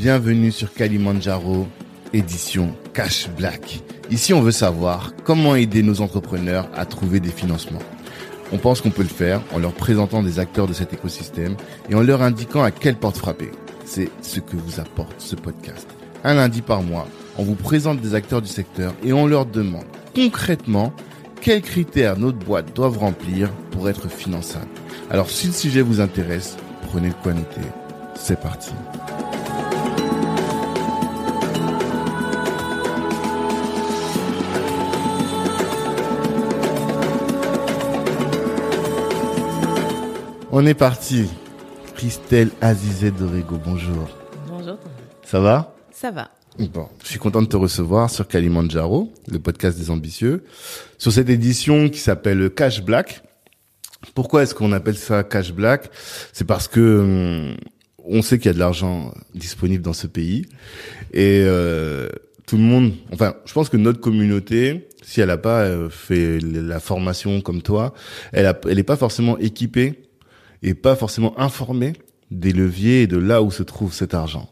bienvenue sur Kalimandjaro, édition Cash Black. Ici, on veut savoir comment aider nos entrepreneurs à trouver des financements. On pense qu'on peut le faire en leur présentant des acteurs de cet écosystème et en leur indiquant à quelle porte frapper. C'est ce que vous apporte ce podcast. Un lundi par mois, on vous présente des acteurs du secteur et on leur demande concrètement quels critères notre boîte doivent remplir pour être finançable. Alors si le sujet vous intéresse, prenez le quoi. C'est parti. On est parti. Christelle Azizet Dorigo, bonjour. Bonjour. Ça va? Ça va. Bon, je suis content de te recevoir sur Kalimandjaro, le podcast des ambitieux, sur cette édition qui s'appelle Cash Black. Pourquoi est-ce qu'on appelle ça Cash Black? C'est parce que hum, on sait qu'il y a de l'argent disponible dans ce pays et euh, tout le monde, enfin, je pense que notre communauté, si elle n'a pas euh, fait la formation comme toi, elle a, elle est pas forcément équipée et pas forcément informée des leviers et de là où se trouve cet argent.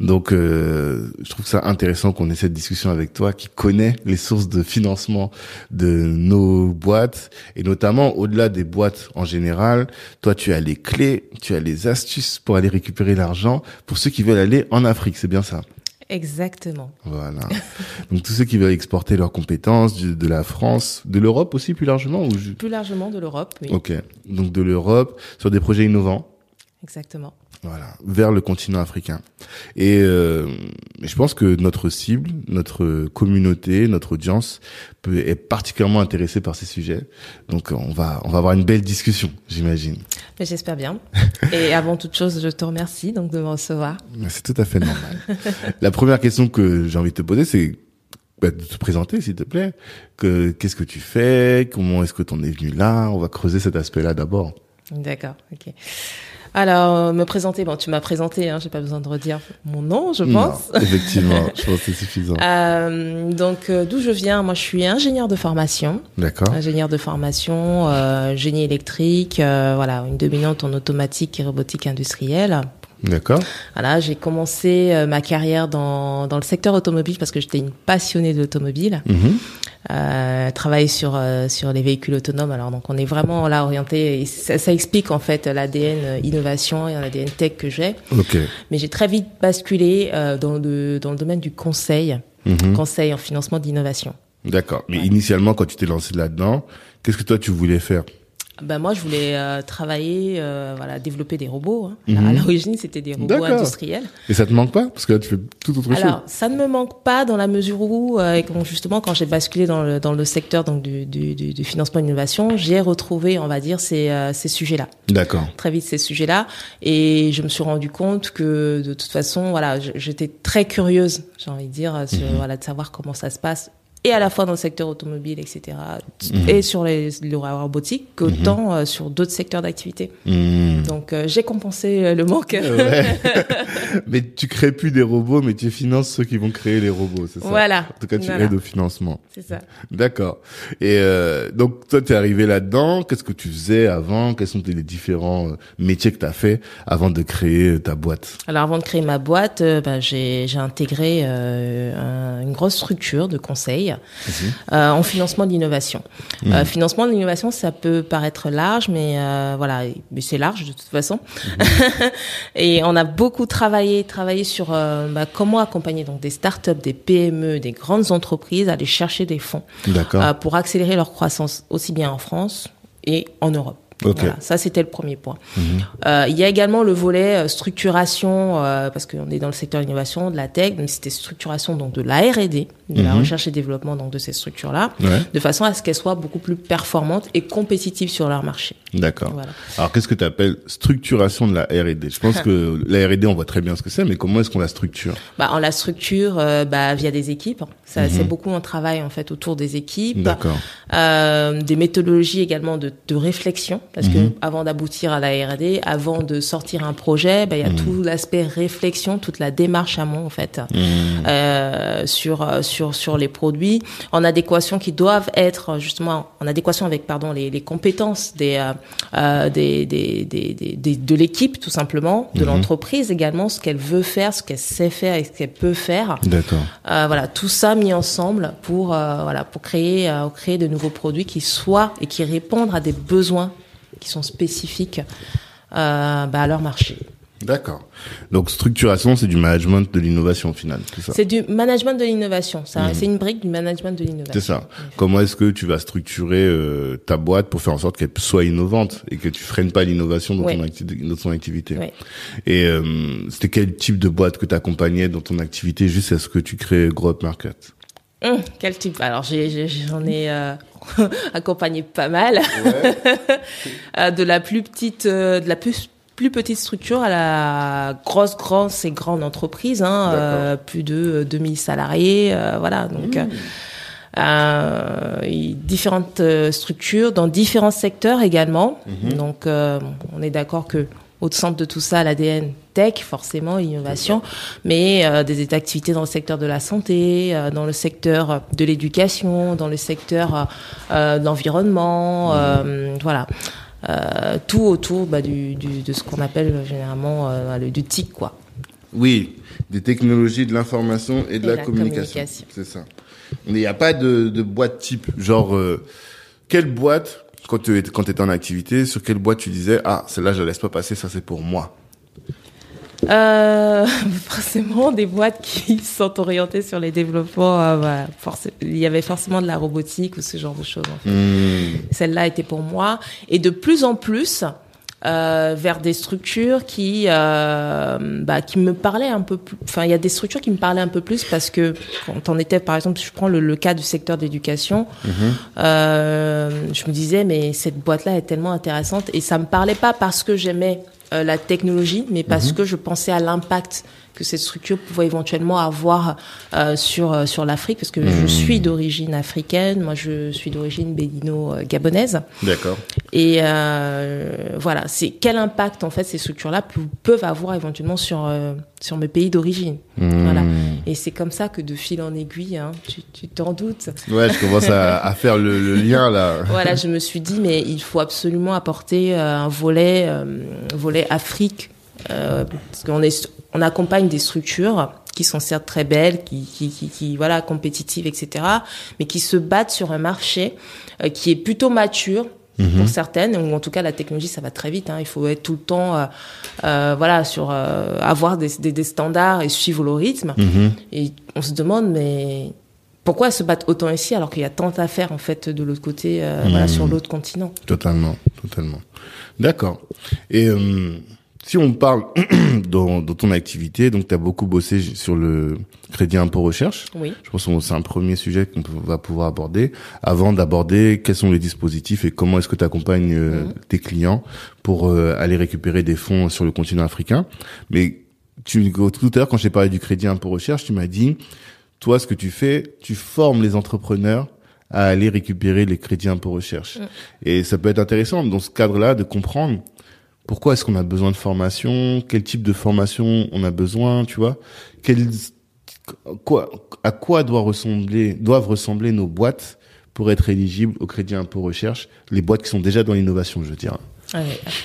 Donc, euh, je trouve ça intéressant qu'on ait cette discussion avec toi, qui connaît les sources de financement de nos boîtes et notamment au-delà des boîtes en général. Toi, tu as les clés, tu as les astuces pour aller récupérer l'argent pour ceux qui veulent aller en Afrique. C'est bien ça. Exactement. Voilà. Donc tous ceux qui veulent exporter leurs compétences de, de la France, de l'Europe aussi plus largement ou Plus largement de l'Europe, oui. Ok. Donc de l'Europe sur des projets innovants. Exactement. Voilà, vers le continent africain. Et euh, je pense que notre cible, notre communauté, notre audience peut, est particulièrement intéressée par ces sujets. Donc on va on va avoir une belle discussion, j'imagine. Mais J'espère bien. Et avant toute chose, je te remercie donc de me recevoir. C'est tout à fait normal. La première question que j'ai envie de te poser, c'est bah, de te présenter, s'il te plaît. Que qu'est-ce que tu fais? Comment est-ce que tu en es venu là? On va creuser cet aspect-là d'abord. D'accord, ok. Alors, euh, me présenter, bon, tu m'as présenté, hein, j'ai pas besoin de redire mon nom, je pense. Non, effectivement, je pense que c'est suffisant. Euh, donc, euh, d'où je viens Moi, je suis ingénieur de formation. D'accord. Ingénieur de formation, euh, génie électrique, voilà, une dominante en automatique et robotique industrielle. D'accord. Voilà, j'ai commencé ma carrière dans, dans le secteur automobile parce que j'étais une passionnée de l'automobile. Mhm. Euh, travailler sur euh, sur les véhicules autonomes. Alors donc on est vraiment là orienté. Et ça, ça explique en fait l'ADN euh, innovation et l'ADN tech que j'ai. Ok. Mais j'ai très vite basculé euh, dans le dans le domaine du conseil, Mhm. conseil en financement d'innovation. D'accord. Mais initialement, quand tu t'es lancé là-dedans, qu'est-ce que toi tu voulais faire? Ben moi je voulais euh, travailler, euh, voilà, développer des robots. hein. Mhm. À l'origine c'était des robots industriels. Et ça te manque pas? Parce que là, tu fais tout autre Alors, ça ne me manque pas dans la mesure où, euh, justement, quand j'ai basculé dans le, dans le secteur donc du, du, du, du financement d'innovation, j'ai retrouvé, on va dire, ces, euh, ces sujets-là. chose. D'accord. Très vite, ces sujets-là. Et je me suis rendu compte que, de toute façon, voilà, j'étais très curieuse, j'ai envie de dire, sur, voilà, de savoir comment ça se passe. Et à la fois dans le secteur automobile, etc., et sur les, le robotique, qu'autant euh, sur d'autres secteurs d'activité. Hmm. Donc, euh, j'ai compensé euh, le manque. Ouais. mais tu crées plus des robots, mais tu finances ceux qui vont créer les robots, c'est ça? Voilà. En tout cas, tu Voilà. aides au financement. C'est ça. D'accord. Et euh, donc, toi, tu es arrivé là-dedans. Qu'est-ce que tu faisais avant? Quels sont les différents métiers que tu as fait avant de créer ta boîte? Alors avant de créer ma boîte, bah, j'ai j'ai intégré un- une grosse structure de conseil euh, en financement d'innovation. Euh, financement d'innovation, ça peut paraître large, mais euh, voilà, mais c'est large de toute façon. Et on a beaucoup travaillé, travaillé sur bah, comment accompagner donc des startups, des PME, des grandes entreprises à aller chercher des fonds pour accélérer leur croissance aussi bien en France et en Europe. Ok. Voilà, ça c'était le premier point. Euh, il y a également le volet euh, structuration, euh, parce qu'on est dans le secteur de l'innovation, de la tech, donc c'était structuration donc de la R&D, de la Mhm. recherche et développement donc de ces structures-là, Ouais. de façon à ce qu'elles soient beaucoup plus performantes et compétitives sur leur marché. D'accord. Voilà. Alors, qu'est-ce que tu appelles structuration de la R&D Je pense que la R&D, on voit très bien ce que c'est, mais comment est-ce qu'on la structure? Bah, on la structure euh, bah, via des équipes. Ça, c'est beaucoup un travail en fait autour des équipes. D'accord. Euh, des méthodologies également de, de réflexion parce Mhm. que avant d'aboutir à la R&D, avant de sortir un projet, bah, il y Mhm. a tout l'aspect réflexion, toute la démarche amont en fait Mmh. euh, sur euh, sur sur les produits en adéquation qui doivent être justement en adéquation avec pardon les, les compétences des, des, des, des, de l'équipe tout simplement de mhm. l'entreprise également ce qu'elle veut faire ce qu'elle sait faire et ce qu'elle peut faire d'accord voilà tout ça mis ensemble pour voilà pour créer créer de nouveaux produits qui soient et qui répondent à des besoins qui sont spécifiques euh, bah, à leur marché. D'accord. Donc structuration, c'est du management de l'innovation au final, c'est ça? C'est du management de l'innovation. Ça, mmh. c'est une brique du management de l'innovation. C'est ça. Comment est-ce que tu vas structurer euh, ta boîte pour faire en sorte qu'elle soit innovante et que tu freines pas l'innovation dans, ton, dans ton activité? Et euh, c'était quel type de boîte que tu accompagnais dans ton activité? Juste à ce que tu crées Grow Up Market? Hum, quel type? Alors j'en ai, euh, accompagné pas mal, euh, de la plus petite, euh, de la plus plus petite structure à la grosse, grosse et grande entreprise, hein, euh, plus de 2000 salariés, voilà. Donc mmh. différentes structures dans différents secteurs également. Mmh. Donc on est d'accord que au centre de tout ça, l'ADN tech, forcément, innovation, mais euh, des activités dans le secteur de la santé, euh, dans le secteur de l'éducation, dans le secteur euh, de l'environnement, mmh. voilà. tout autour bah, du, du, de ce qu'on appelle généralement le, du TIC, quoi. Oui, des technologies de l'information et de la, communication. C'est ça. Il n'y a pas de, de boîte type, genre, quelle boîte quand tu quand étais en activité, sur quelle boîte tu disais ah celle-là je la laisse pas passer, ça c'est pour moi. Euh, forcément des boîtes qui sont orientées sur les développements. Euh, il y avait forcément de la robotique ou ce genre de choses. Hmm. Celle-là était pour moi. Et de plus en plus, euh, vers des structures qui euh, bah, qui me parlaient un peu plus enfin il y a des structures qui me parlaient un peu plus parce que quand on était par exemple je prends le, cas du secteur d'éducation mhm. euh, je me disais mais cette boîte là est tellement intéressante et ça me parlait pas parce que j'aimais euh, la technologie mais parce mhm. que je pensais à l'impact que cette structure pouvait éventuellement avoir euh, sur euh, sur l'Afrique parce que je hmm. suis d'origine africaine, moi je suis d'origine bénino-gabonaise. D'accord. Et euh, voilà, c'est quel impact en fait ces structures-là peuvent avoir éventuellement sur sur mes pays d'origine? Hmm. Voilà. Et c'est comme ça que de fil en aiguille, hein, tu t'en doutes. Ouais, je commence à, à faire le, le, lien là. voilà, je me suis dit mais il faut absolument apporter un volet volet Afrique euh, parce qu'on est, on accompagne des structures qui sont certes très belles, qui, qui, qui, qui, voilà, compétitives, etc., mais qui se battent sur un marché euh, qui est plutôt mature mhm. pour certaines, ou en tout cas la technologie ça va très vite. Hein, il faut être tout le temps, euh, euh voilà, sur avoir des, des, des, standards et suivre le rythme. Mhm. Et on se demande mais pourquoi se battre autant ici alors qu'il y a tant à faire en fait de l'autre côté, voilà, mhm. sur l'autre continent? Totalement, totalement. D'accord. Et si on parle dans, dans, ton activité, donc tu as beaucoup bossé sur le crédit impôt recherche. Oui. Je pense que c'est un premier sujet qu'on va pouvoir aborder. Avant d'aborder quels sont les dispositifs et comment est-ce que tu accompagnes euh, mhm. tes clients pour euh, aller récupérer des fonds sur le continent africain? Mais tu, tout à l'heure, quand j'ai parlé du crédit impôt recherche, tu m'as dit, toi, ce que tu fais, tu formes les entrepreneurs à aller récupérer les crédits impôt recherche. Mm. Et ça peut être intéressant dans ce cadre-là de comprendre pourquoi est-ce qu'on a besoin de formation? Quel type de formation on a besoin Tu vois? Quel, quoi, À quoi doit ressembler, doivent ressembler nos boîtes pour être éligibles au crédit impôt recherche? Les boîtes qui sont déjà dans l'innovation, je veux dire.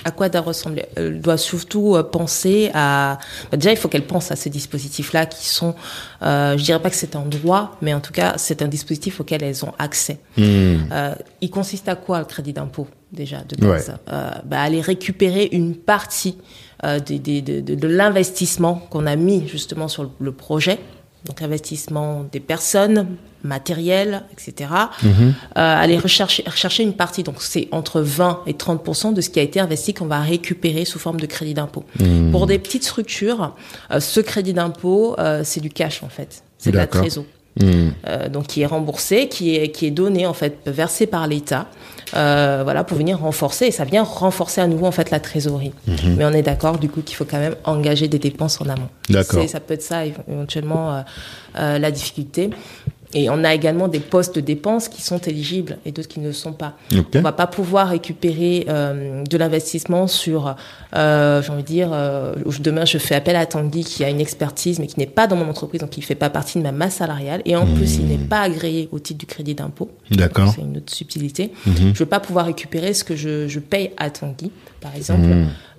À quoi doit ressembler Elle doit surtout euh, penser à. Bah, déjà, il faut qu'elle pense à ces dispositifs-là qui sont. Euh, je dirais pas que c'est un droit, mais en tout cas, c'est un dispositif auquel elles ont accès. Hmm. Euh, il consiste à quoi le crédit d'impôt? Déjà de base euh, bah, Aller récupérer une partie euh, de, de, de, de l'investissement qu'on a mis justement sur le projet donc investissement des personnes, matériel, etc. Mhm. Euh, aller rechercher, rechercher une partie. Donc c'est entre 20 et 30% de ce qui a été investi qu'on va récupérer sous forme de crédit d'impôt. Mhm. Pour des petites structures, ce crédit d'impôt, c'est du cash en fait. C'est de la trésor. Mhm. Euh, donc qui est remboursé, qui est qui est donné en fait versé par l'État euh, voilà, pour venir renforcer. Et ça vient renforcer à nouveau en fait la trésorerie. Mhm. Mais on est d'accord du coup qu'il faut quand même engager des dépenses en amont. D'accord. Ça peut être ça éventuellement euh, la difficulté. Et on a également des postes de dépenses qui sont éligibles et d'autres qui ne le sont pas. Okay. On va pas pouvoir récupérer euh, de l'investissement sur, euh, j'ai envie de dire, euh, demain je fais appel à Tanguy qui a une expertise mais qui n'est pas dans mon entreprise, donc qui ne fait pas partie de ma masse salariale. Et en plus, il n'est pas agréé au titre du crédit d'impôt. D'accord. C'est une autre subtilité. Je ne vais pas pouvoir récupérer ce que je, je paye à Tanguy, par exemple.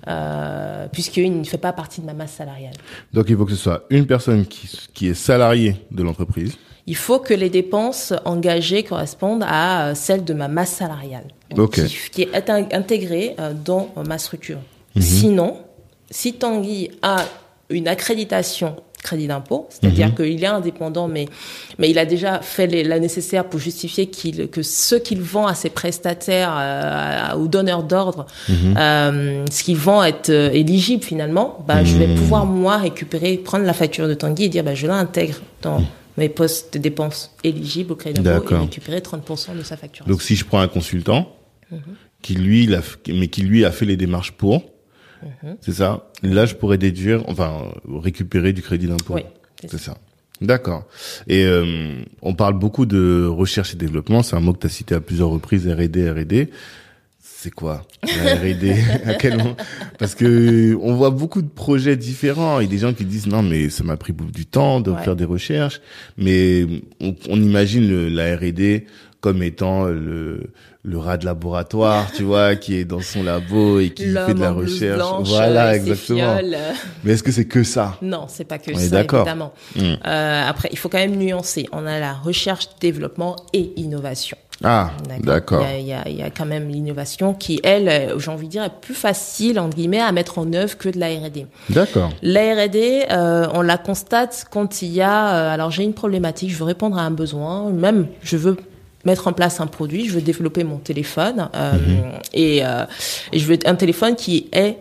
Euh, puisqu'il ne fait pas partie de ma masse salariale. Donc il faut que ce soit une personne qui, qui est salariée de l'entreprise. Il faut que les dépenses engagées correspondent à euh, celles de ma masse salariale, okay. qui, qui, est intégrée euh, dans ma structure. -hmm. Sinon, si Tanguy a une accréditation crédit d'impôt, c'est-à-dire Mhm. mmh. qu'il est indépendant, mais, mais il a déjà fait les, la nécessaire pour justifier qu'il, que ce qu'il vend à ses prestataires, euh, aux donneurs d'ordre, Mhm. euh, ce qu'il vend est euh, éligible finalement, bah, je vais pouvoir moi récupérer, prendre la facture de Tanguy et dire bah, je l'intègre dans mes postes de dépenses éligibles au crédit d'impôt et récupérer 30% de sa facture. Donc si je prends un consultant Mhm. qui lui, a, mais qui lui a fait les démarches pour, Mhm. c'est ça. Là, je pourrais déduire, enfin, récupérer du crédit d'impôt. Oui, c'est ça. D'accord. Et euh, on parle beaucoup de recherche et développement. C'est un mot que tu as cité à plusieurs reprises. R&D, R&D. C'est quoi la R&D À quel moment Parce que on voit beaucoup de projets différents et des gens qui disent non mais ça m'a pris beaucoup du temps de Ouais. faire des recherches. Mais on, on imagine le, la R&D comme étant le le rat de laboratoire, tu vois, qui est dans son labo et qui fait de la recherche. blanche, voilà, exactement. fioles. Mais est-ce que c'est que ça Non, c'est pas que On ça, d'accord. évidemment. Mm. Euh, après, il faut quand même nuancer. On a la recherche, développement et innovation. Ah, d'accord. Il, y a, il y a quand même l'innovation qui, elle, euh, j'ai envie de dire, est plus facile, entre guillemets, à mettre en œuvre que de la R&D. D'accord. La R&D, euh, on la constate quand il y a, euh, alors j'ai une problématique, je veux répondre à un besoin, même je veux mettre en place un produit, je veux développer mon téléphone euh, et, et je veux un téléphone qui est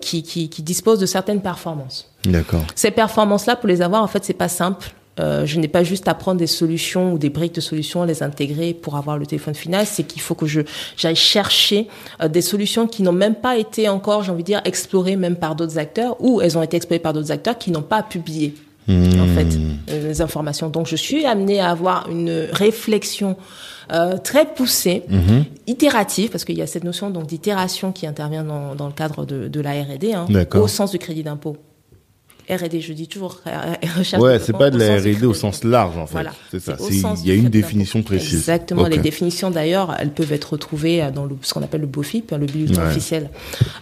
qui, qui, qui dispose de certaines performances. D'accord. Ces performances-là, pour les avoir, en fait, c'est pas simple. Euh, je n'ai pas juste à prendre des solutions ou des briques de solutions, les intégrer pour avoir le téléphone final. C'est qu'il faut que je j'aille chercher euh, des solutions qui n'ont même pas été encore, j'ai envie de dire, explorées même par d'autres acteurs ou elles ont été explorées par d'autres acteurs qui n'ont pas publié en fait euh, les informations. Donc je suis amenée à avoir une réflexion euh, très poussée, itérative, parce qu'il y a cette notion donc d'itération qui intervient dans, dans le cadre de, de la R&D, hein, au sens du crédit d'impôt. R&D, je dis toujours euh, recherche. Ouais, c'est pas de la R&D au sens large en fait. Voilà. C'est ça. Il y a une définition précise. Exactement. Les définitions d'ailleurs, elles peuvent être retrouvées euh, dans le, ce qu'on appelle le BOFIP, hein, le bulletin Ouais. officiel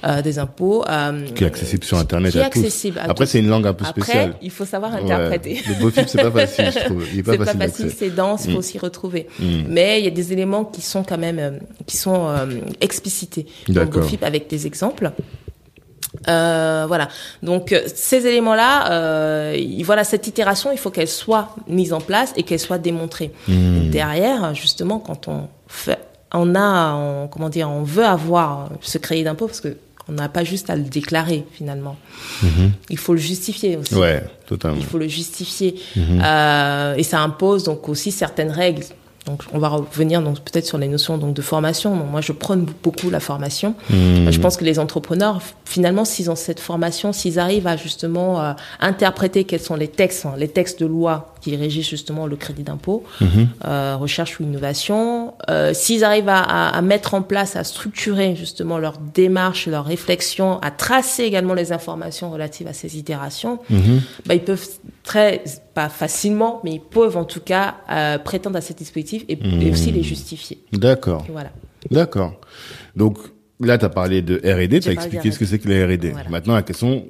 euh, des impôts. euh, Qui est accessible sur Internet qui est à tous. accessible à Après, c'est une langue un peu Après, spéciale. il faut savoir Ouais. interpréter. Le BOFIP, c'est pas facile, je trouve. Il est pas C'est pas facile c'est dense, il faut Mm. s'y retrouver. Mm. Mais il y a des éléments qui sont quand même, euh, qui sont euh, explicités dans le. BOFIP avec des exemples. Euh, voilà. Donc euh, ces éléments-là, euh, il- voilà cette itération, il faut qu'elle soit mise en place et qu'elle soit démontrée. Mm. Derrière, justement, quand on fait, on a, on- comment dire, on veut avoir ce crédit d'impôt parce que on n'a pas juste à le déclarer finalement. Il faut le justifier aussi. Mhm. Ouais, totalement. Il faut le justifier. Mhm. Euh, et ça impose donc aussi certaines règles. Donc, on va revenir donc peut-être sur les notions donc de formation. Donc, moi, je prône beaucoup la formation. Mhm. Je pense que les entrepreneurs, finalement, s'ils ont cette formation, s'ils arrivent à justement euh, interpréter quels sont les textes, hein, les textes de loi qui régissent justement le crédit d'impôt, Mhm. euh, recherche ou innovation, euh, s'ils arrivent à, à- à mettre en place, à structurer justement leur démarche, leur réflexion, à tracer également les informations relatives à ces itérations, Mhm. bah, ils peuvent très, pas facilement, mais ils peuvent en tout cas euh, prétendre à ces dispositifs et, et aussi les justifier. D'accord. Voilà. D'accord. Donc, là, tu as parlé de R&D, tu as expliqué ce que c'est que la R&D. Voilà. Maintenant, la question,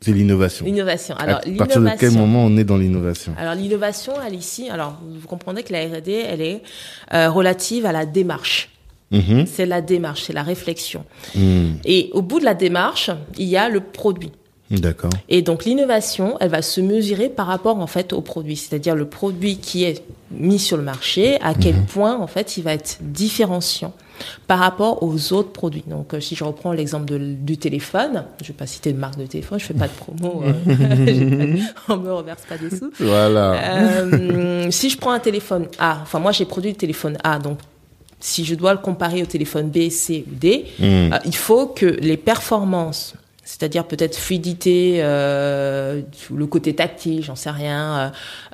C'est- l'innovation. L'innovation. Alors, à partir de quel moment on est dans l'innovation? Alors l'innovation, elle ici, alors vous comprendrez que la R&D, elle est euh, relative à la démarche. Mhm. C'est la démarche, c'est la réflexion. Mhm. Et au bout de la démarche, il y a le produit. D'accord. Et donc l'innovation, elle va se mesurer par rapport en fait au produit, c'est-à-dire le produit qui est mis sur le marché, à quel point en fait il va être différenciant par rapport aux autres produits. Donc euh, si je reprends l'exemple du téléphone, je vais pas citer de marque de téléphone, je fais pas de promo, euh, on me reverse pas des sous. Voilà. Euh, si je prends un téléphone A, enfin moi j'ai produit le téléphone A, donc si je dois le comparer au téléphone B, C ou D, euh, il faut que les performances c'est-à-dire peut-être fluidité, euh, le côté tactile, j'en sais rien, euh,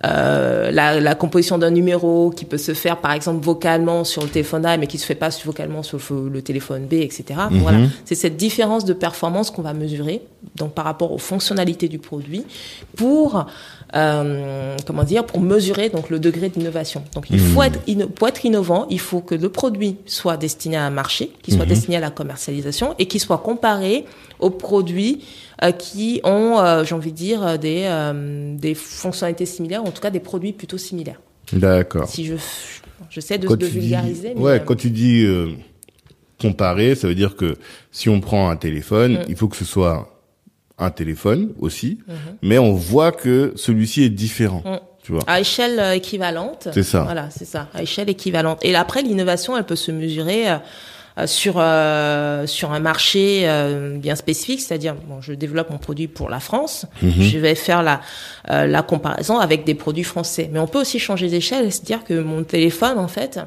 euh la, la, composition d'un numéro qui peut se faire par exemple vocalement sur le téléphone A mais qui se fait pas vocalement sur le, téléphone B, etc. Mhm. Voilà, c'est cette différence de performance qu'on va mesurer donc par rapport aux fonctionnalités du produit pour euh, comment dire pour mesurer donc le degré d'innovation. Donc il faut mhm. être pour être innovant, il faut que le produit soit destiné à un marché, qu'il soit mhm. destiné à la commercialisation et qu'il soit comparé aux produits euh, qui ont, euh, j'ai envie de dire, des, euh, des fonctionnalités similaires, en tout cas des produits plutôt similaires. D'accord. Si je, je sais de, de vulgariser. mais ouais, quand tu dis comparer, ça veut dire que si on prend un téléphone, mm. il faut que ce soit un téléphone aussi, mm-hmm. mais on voit que celui-ci est différent. Mm. Tu vois. À échelle équivalente. C'est ça. Voilà, c'est ça. À échelle équivalente. Et après, l'innovation, elle peut se mesurer euh, sur euh, sur un marché euh, bien spécifique, c'est-à-dire bon, je développe mon produit pour la France, mhm. je vais faire la la comparaison avec des produits français. Mais on peut aussi changer d'échelle, c'est-à-dire que mon téléphone en fait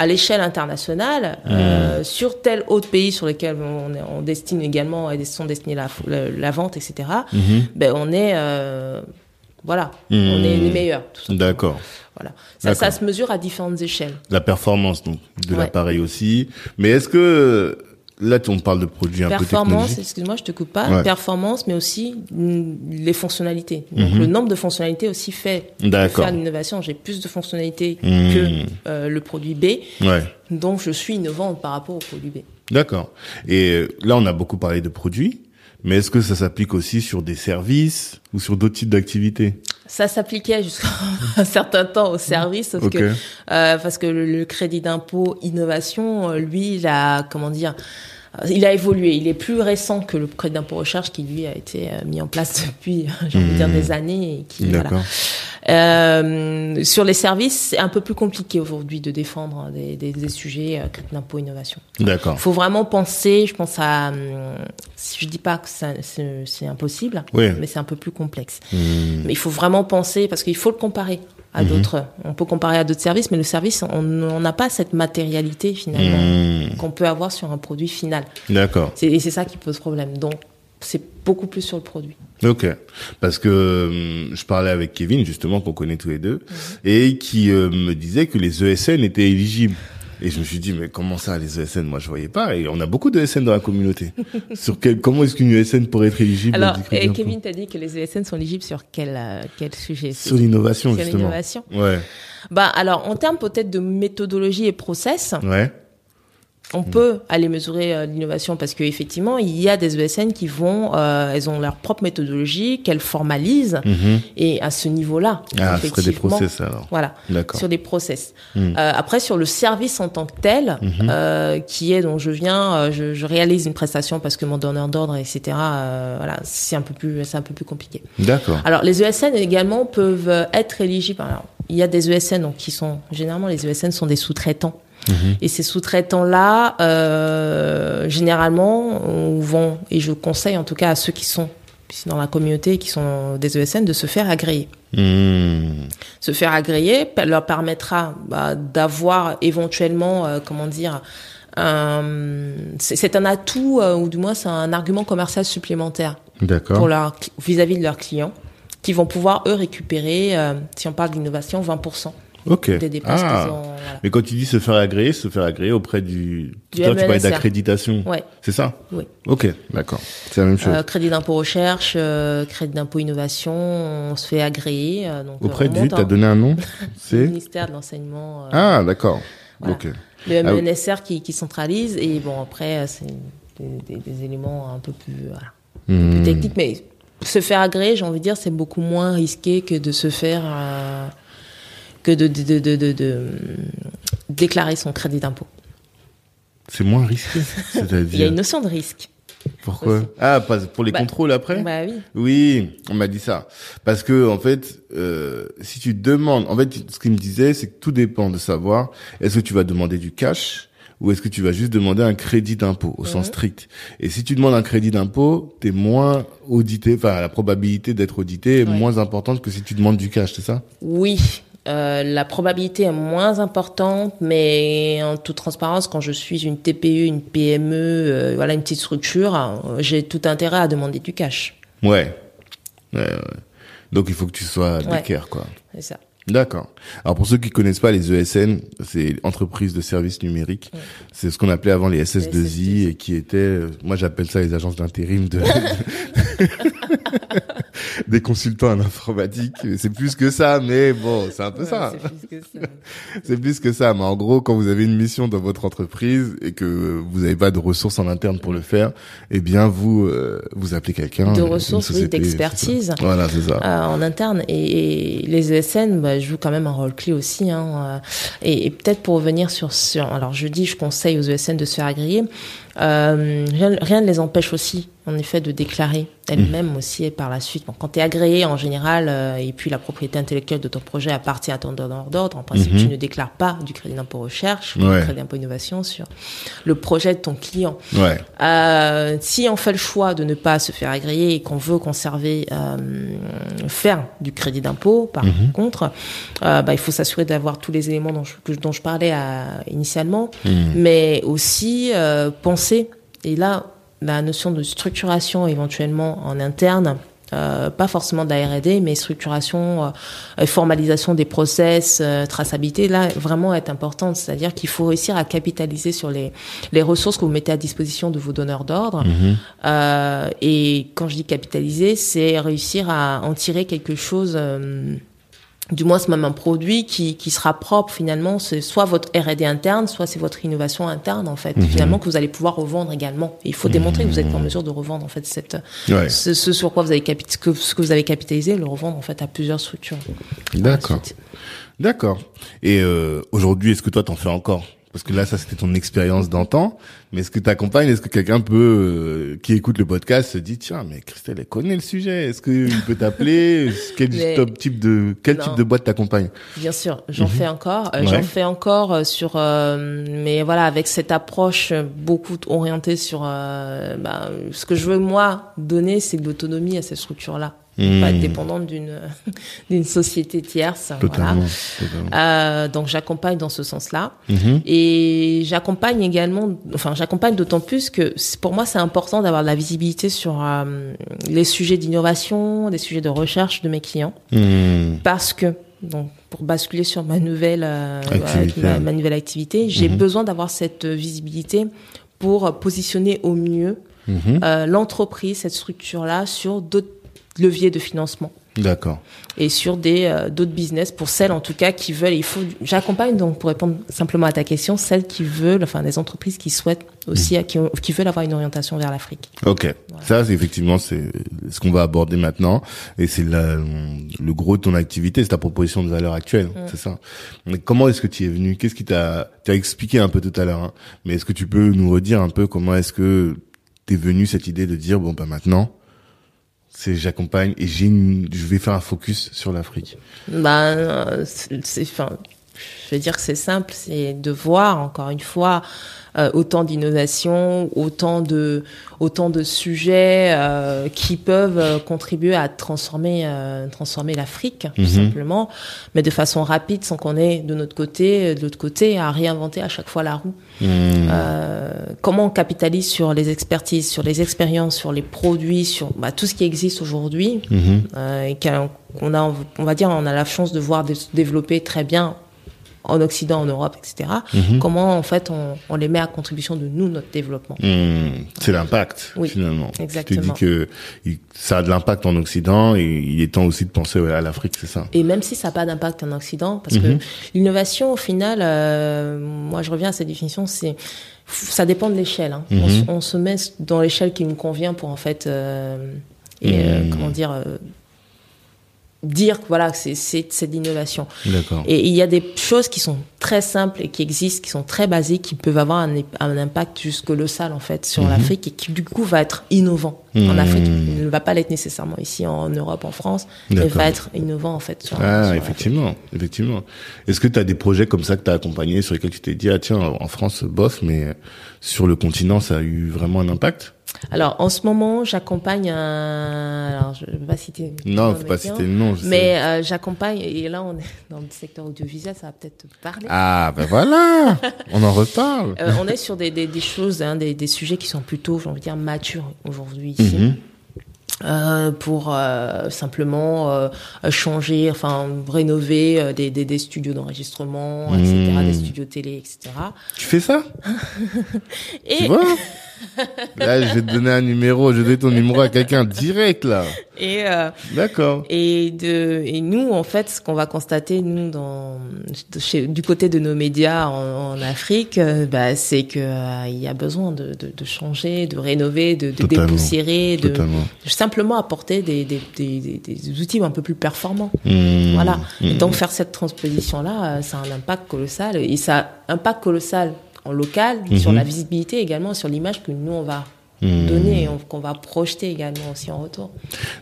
à l'échelle internationale, mhm. sur tel autre pays sur lequel on, on destine également, sont destinés la, la, vente, etc. Mhm. Ben on est, voilà, on est les meilleurs. D'accord. Voilà. Ça, ça se mesure à différentes échelles. La performance donc de l'appareil aussi. Mais est-ce que là on parle de produits un peu Performance, excuse-moi, je te coupe pas. Performance, mais aussi mm, les fonctionnalités. Donc mhm. le nombre de fonctionnalités aussi fait faire l'innovation. J'ai plus de fonctionnalités mhm. que euh, le produit B. Ouais. Donc je suis innovante par rapport au produit B. D'accord. Et euh, là on a beaucoup parlé de produits. Mais est-ce que ça s'applique aussi sur des services ou sur d'autres types d'activités? Ça s'appliquait jusqu'à un certain temps aux services, sauf que euh, parce que le, crédit d'impôt innovation, euh, lui, il a comment dire, il a évolué. Il est plus récent que le crédit d'impôt recherche qui lui a été euh, mis en place depuis, j'ai envie de dire, des mmh. années. Et qui, voilà. Euh, sur les services, c'est un peu plus compliqué aujourd'hui de défendre des, des, des sujets euh, crédit d'impôt innovation. D'accord. Il faut vraiment penser, je pense à, hum, si je dis pas que c'est impossible, mais c'est un peu plus complexe. Mmh. Mais il faut vraiment penser parce qu'il faut le comparer à mmh. d'autres. On peut comparer à d'autres services, mais le service, on n'a pas cette matérialité finalement mmh. qu'on peut avoir sur un produit final. D'accord. Et c'est ça qui pose problème. Donc, c'est beaucoup plus sur le produit. Ok, parce que hum, je parlais avec Kevin justement qu'on connaît tous les deux et qui euh, me disait que les ESN étaient éligibles. Et je me suis dit mais comment ça les ESN Moi je voyais pas. Et on a beaucoup de ESN dans la communauté. sur quel comment est-ce qu'une ESN pourrait être éligible Alors et Kevin t'a dit que les ESN sont éligibles sur quel euh, quel sujet? Sur l'innovation justement. Sur l'innovation. Ouais. Bah alors en termes peut-être de méthodologie et process. Ouais on peut aller mesurer euh, l'innovation parce qu'effectivement, il y a des ESN qui vont, euh, elles ont leur propre méthodologie qu'elles formalisent mhm. et à ce niveau-là, ah, effectivement, des process alors. Voilà, sur des process. Euh, après, sur le service en tant que tel, mhm. euh, qui est dont je viens, euh, je, je, réalise une prestation parce que mon donneur d'ordre, etc. voilà, c'est un peu plus, c'est un peu plus compliqué. D'accord. Alors, les ESN également peuvent être éligibles. Alors, il y a des ESN donc, qui sont généralement les ESN sont des sous-traitants. Mhm. Et ces sous-traitants-là, euh, généralement, on vont, et je conseille en tout cas à ceux qui sont dans la communauté, qui sont des ESN, de se faire agréer. Mhm. Se faire agréer leur permettra bah, d'avoir éventuellement, euh, comment dire, c'est un atout, euh, ou du moins c'est un argument commercial supplémentaire pour leur vis-à-vis de leurs clients, qui vont pouvoir, eux, récupérer, si on parle d'innovation, 20% Ok. ah. Mais quand tu dis se faire agréer, se faire agréer auprès du. du tu parlais d'accréditation. Ouais. C'est ça. Oui. Ok, d'accord. C'est la même chose. Euh, crédit d'impôt recherche, euh, crédit d'impôt innovation, on se fait agréer. Euh, donc auprès du, t'as donné un nom C'est. le ministère de l'enseignement. ah, d'accord. Ok. Le MNSR ah qui, qui centralise et bon après c'est des, des, éléments un peu plus, voilà, hmm. plus techniques, mais se faire agréer, j'ai envie de dire, c'est beaucoup moins risqué que de se faire que de, de, de, de déclarer son crédit d'impôt. C'est moins risqué. Il y a une notion de risque. Pourquoi Ah, pour les bah, contrôles après? Bah oui. Oui, on m'a dit ça. Parce que en fait, euh, si tu demandes, en fait, ce qu'il me disait, c'est que tout dépend de savoir est-ce que tu vas demander du cash ou est-ce que tu vas juste demander un crédit d'impôt au sens strict. Et si tu demandes un crédit d'impôt, t'es moins audité, enfin la probabilité d'être audité est moins importante que si tu demandes du cash, c'est ça? Oui, euh, la probabilité est moins importante, mais en toute transparence, quand je suis une TPE, une PME, euh, voilà, une petite structure, euh, j'ai tout intérêt à demander du cash. Ouais. ouais, ouais. Donc il faut que tu sois Ouais. d'équerre, quoi. C'est ça. D'accord. Alors pour ceux qui connaissent pas les ESN, c'est entreprises de services numériques. C'est ce qu'on appelait avant les SS2I et qui étaient, moi j'appelle ça les agences d'intérim de des consultants en informatique. C'est plus que ça, mais bon, c'est un peu ça. Ouais, c'est plus que ça. C'est plus que ça, mais en gros, quand vous avez une mission dans votre entreprise et que vous n'avez pas de ressources en interne pour le faire, eh bien vous euh, vous appelez quelqu'un. De ressources, oui, d'expertise. Voilà, c'est ça. Euh, en interne et, et les ESN bah, jouent quand même un rôle clé aussi hein, euh, et, et peut-être pour revenir sur sur alors je dis je conseille aux ESN de se faire agréer euh, rien, rien ne les empêche aussi en effet de déclarer elles-mêmes aussi et par la suite bon, quand tu es agréé en général euh, et puis la propriété intellectuelle de ton projet appartient à ton donneur d'ordre en principe Mhm. tu ne déclares pas du crédit d'impôt recherche ou Ouais. du crédit d'impôt innovation sur le projet de ton client Ouais. euh, si on fait le choix de ne pas se faire agréer et qu'on veut conserver, faire du crédit d'impôt, par Mhm. contre, bah, il faut s'assurer d'avoir tous les éléments dont je, que- dont je parlais à- initialement, Mhm. mais aussi euh, et là, la notion de structuration éventuellement en interne, euh, pas forcément de la R&D, mais structuration, euh, formalisation des process, euh, traçabilité, là vraiment est importante. C'est-à-dire qu'il faut réussir à capitaliser sur les, les ressources que vous mettez à disposition de vos donneurs d'ordre. Mhm. Et quand je dis capitaliser, c'est réussir à en tirer quelque chose. Du moins, c'est même un produit qui, qui sera propre finalement. C'est soit votre R&D interne, soit c'est votre innovation interne en fait. Finalement, que vous allez pouvoir revendre également. Et il faut démontrer que vous êtes en mesure de revendre en fait cette, Ouais. ce, ce sur quoi vous avez capit- que, ce que vous avez capitalisé, le revendre en fait à plusieurs structures. D'accord. D'accord. Et euh, aujourd'hui, est-ce que toi t'en fais encore? Parce que là, ça c'était ton expérience d'antan. Mais est-ce que t'accompagnes? Est-ce que quelqu'un peut, euh, qui écoute le podcast, se dit tiens, mais Christelle, elle connaît le sujet. Est-ce qu'il peut t'appeler? Quel Mais- top type de quel Non. type de boîte t'accompagne? Bien sûr, j'en fais encore. Euh, Ouais. J'en fais encore euh, sur, euh, mais voilà, avec cette approche euh, beaucoup orientée sur, euh, bah, ce que je veux moi donner, c'est de l'autonomie à ces structures-là, Mmh. pas être dépendante d'une d'une société tierce. Totalement. Voilà. totalement. Euh, donc j'accompagne dans ce sens-là. Mhm. Et j'accompagne également, enfin j'accompagne d'autant plus que pour moi c'est important d'avoir de la visibilité sur euh, les sujets d'innovation, des sujets de recherche de mes clients Mhm. parce que donc pour basculer sur ma nouvelle euh, Activité. ma, ma nouvelle activité, j'ai Mhm. besoin d'avoir cette visibilité pour positionner au mieux euh, l'entreprise, cette structure-là, sur d'autres leviers de financement D'accord. et sur des euh, d'autres business pour celles en tout cas qui veulent. Il faut j'accompagne donc pour répondre simplement à ta question, celles qui veulent, enfin des entreprises qui souhaitent aussi, Mhm. qui, ont- qui veulent avoir une orientation vers l'Afrique. Ok. Ça, c'est effectivement, c'est ce qu'on va aborder maintenant, et c'est le gros de ton activité, c'est ta proposition de valeur actuelle, c'est ça. Mais comment est-ce que tu es venu? Qu'est-ce qui t'a T'as expliqué un peu tout à l'heure, hein, mais est-ce que tu peux nous redire un peu comment est-ce que t'es venu cette idée de dire bon ben maintenant, c'est j'accompagne et j'ai je vais faire un focus sur l'Afrique. Ben, euh, c'est, je veux dire que c'est simple, c'est de voir encore une fois euh, autant d'innovations, autant de autant de sujets euh, qui peuvent euh, contribuer à transformer euh, transformer l'Afrique tout Mhm. simplement, mais de façon rapide sans qu'on ait de notre côté, de l'autre côté, à réinventer à chaque fois la roue. Mmh. Euh, comment on capitalise sur les expertises, sur les expériences, sur les produits, sur bah, tout ce qui existe aujourd'hui Mhm. et qu'on a, on va dire, on a la chance de voir développer très bien en Occident, en Europe, etc. Mhm. Comment en fait on, on les met à contribution de nous, notre développement. Mmh. C'est l'impact Oui, finalement. exactement. Tu te dis que ça a de l'impact en Occident et il est temps aussi de penser à l'Afrique, c'est ça. Et même si ça n'a pas d'impact en Occident, parce Mhm. que l'innovation, au final, euh, moi je reviens à cette définition, c'est ça dépend de l'échelle. hein. Mhm. on, se- on se met dans l'échelle qui nous convient pour en fait euh, et euh, Mhm. comment dire dire que voilà c'est c'est de l'innovation. Et il y a des choses qui sont très simples et qui existent, qui sont très basiques, qui peuvent avoir un, un impact jusque colossal en fait sur Mhm. l'Afrique et qui du coup va être innovant en Mhm. Afrique. Il ne va pas l'être nécessairement ici en Europe, en France, mais va être innovant en fait sur, Ah, effectivement, effectivement. Est-ce que tu as des projets comme ça que tu as accompagnés sur lesquels tu t'es dit ah tiens en France bof mais sur le continent ça a eu vraiment un impact? Alors, en ce moment, j'accompagne un. Alors, je ne vais pas citer. Non, il ne faut pas citer le nom. Je mais euh, j'accompagne, et là, on est dans le secteur audiovisuel, ça va peut-être te parler. Ah, ben voilà On en reparle euh, On est sur des, des, des choses, hein, des, des, sujets qui sont plutôt, j'ai envie de dire, matures aujourd'hui ici. Mm -hmm. Euh, pour euh, simplement euh, changer, enfin rénover euh, des, des, des, studios d'enregistrement, mmh. etc., des studios télé, etc. Tu fais ça? Et... Tu vois? Là, je vais te donner un numéro, je vais donner ton numéro à quelqu'un direct là. Et euh, d'accord. Et de et nous en fait, ce qu'on va constater nous dans chez, du côté de nos médias en, en Afrique, euh, bah, c'est que euh, il y a besoin de, de, de, changer, de rénover, de, de dépoussiérer, de simplement apporter des, des, des, des, outils un peu plus performants. Mmh, voilà. Mmh. Et donc faire cette transposition là, ça a un impact colossal et ça a un impact colossal en local, Mhm. sur la visibilité également, sur l'image que nous on va Mmh. donner et on- qu'on va projeter également aussi en retour.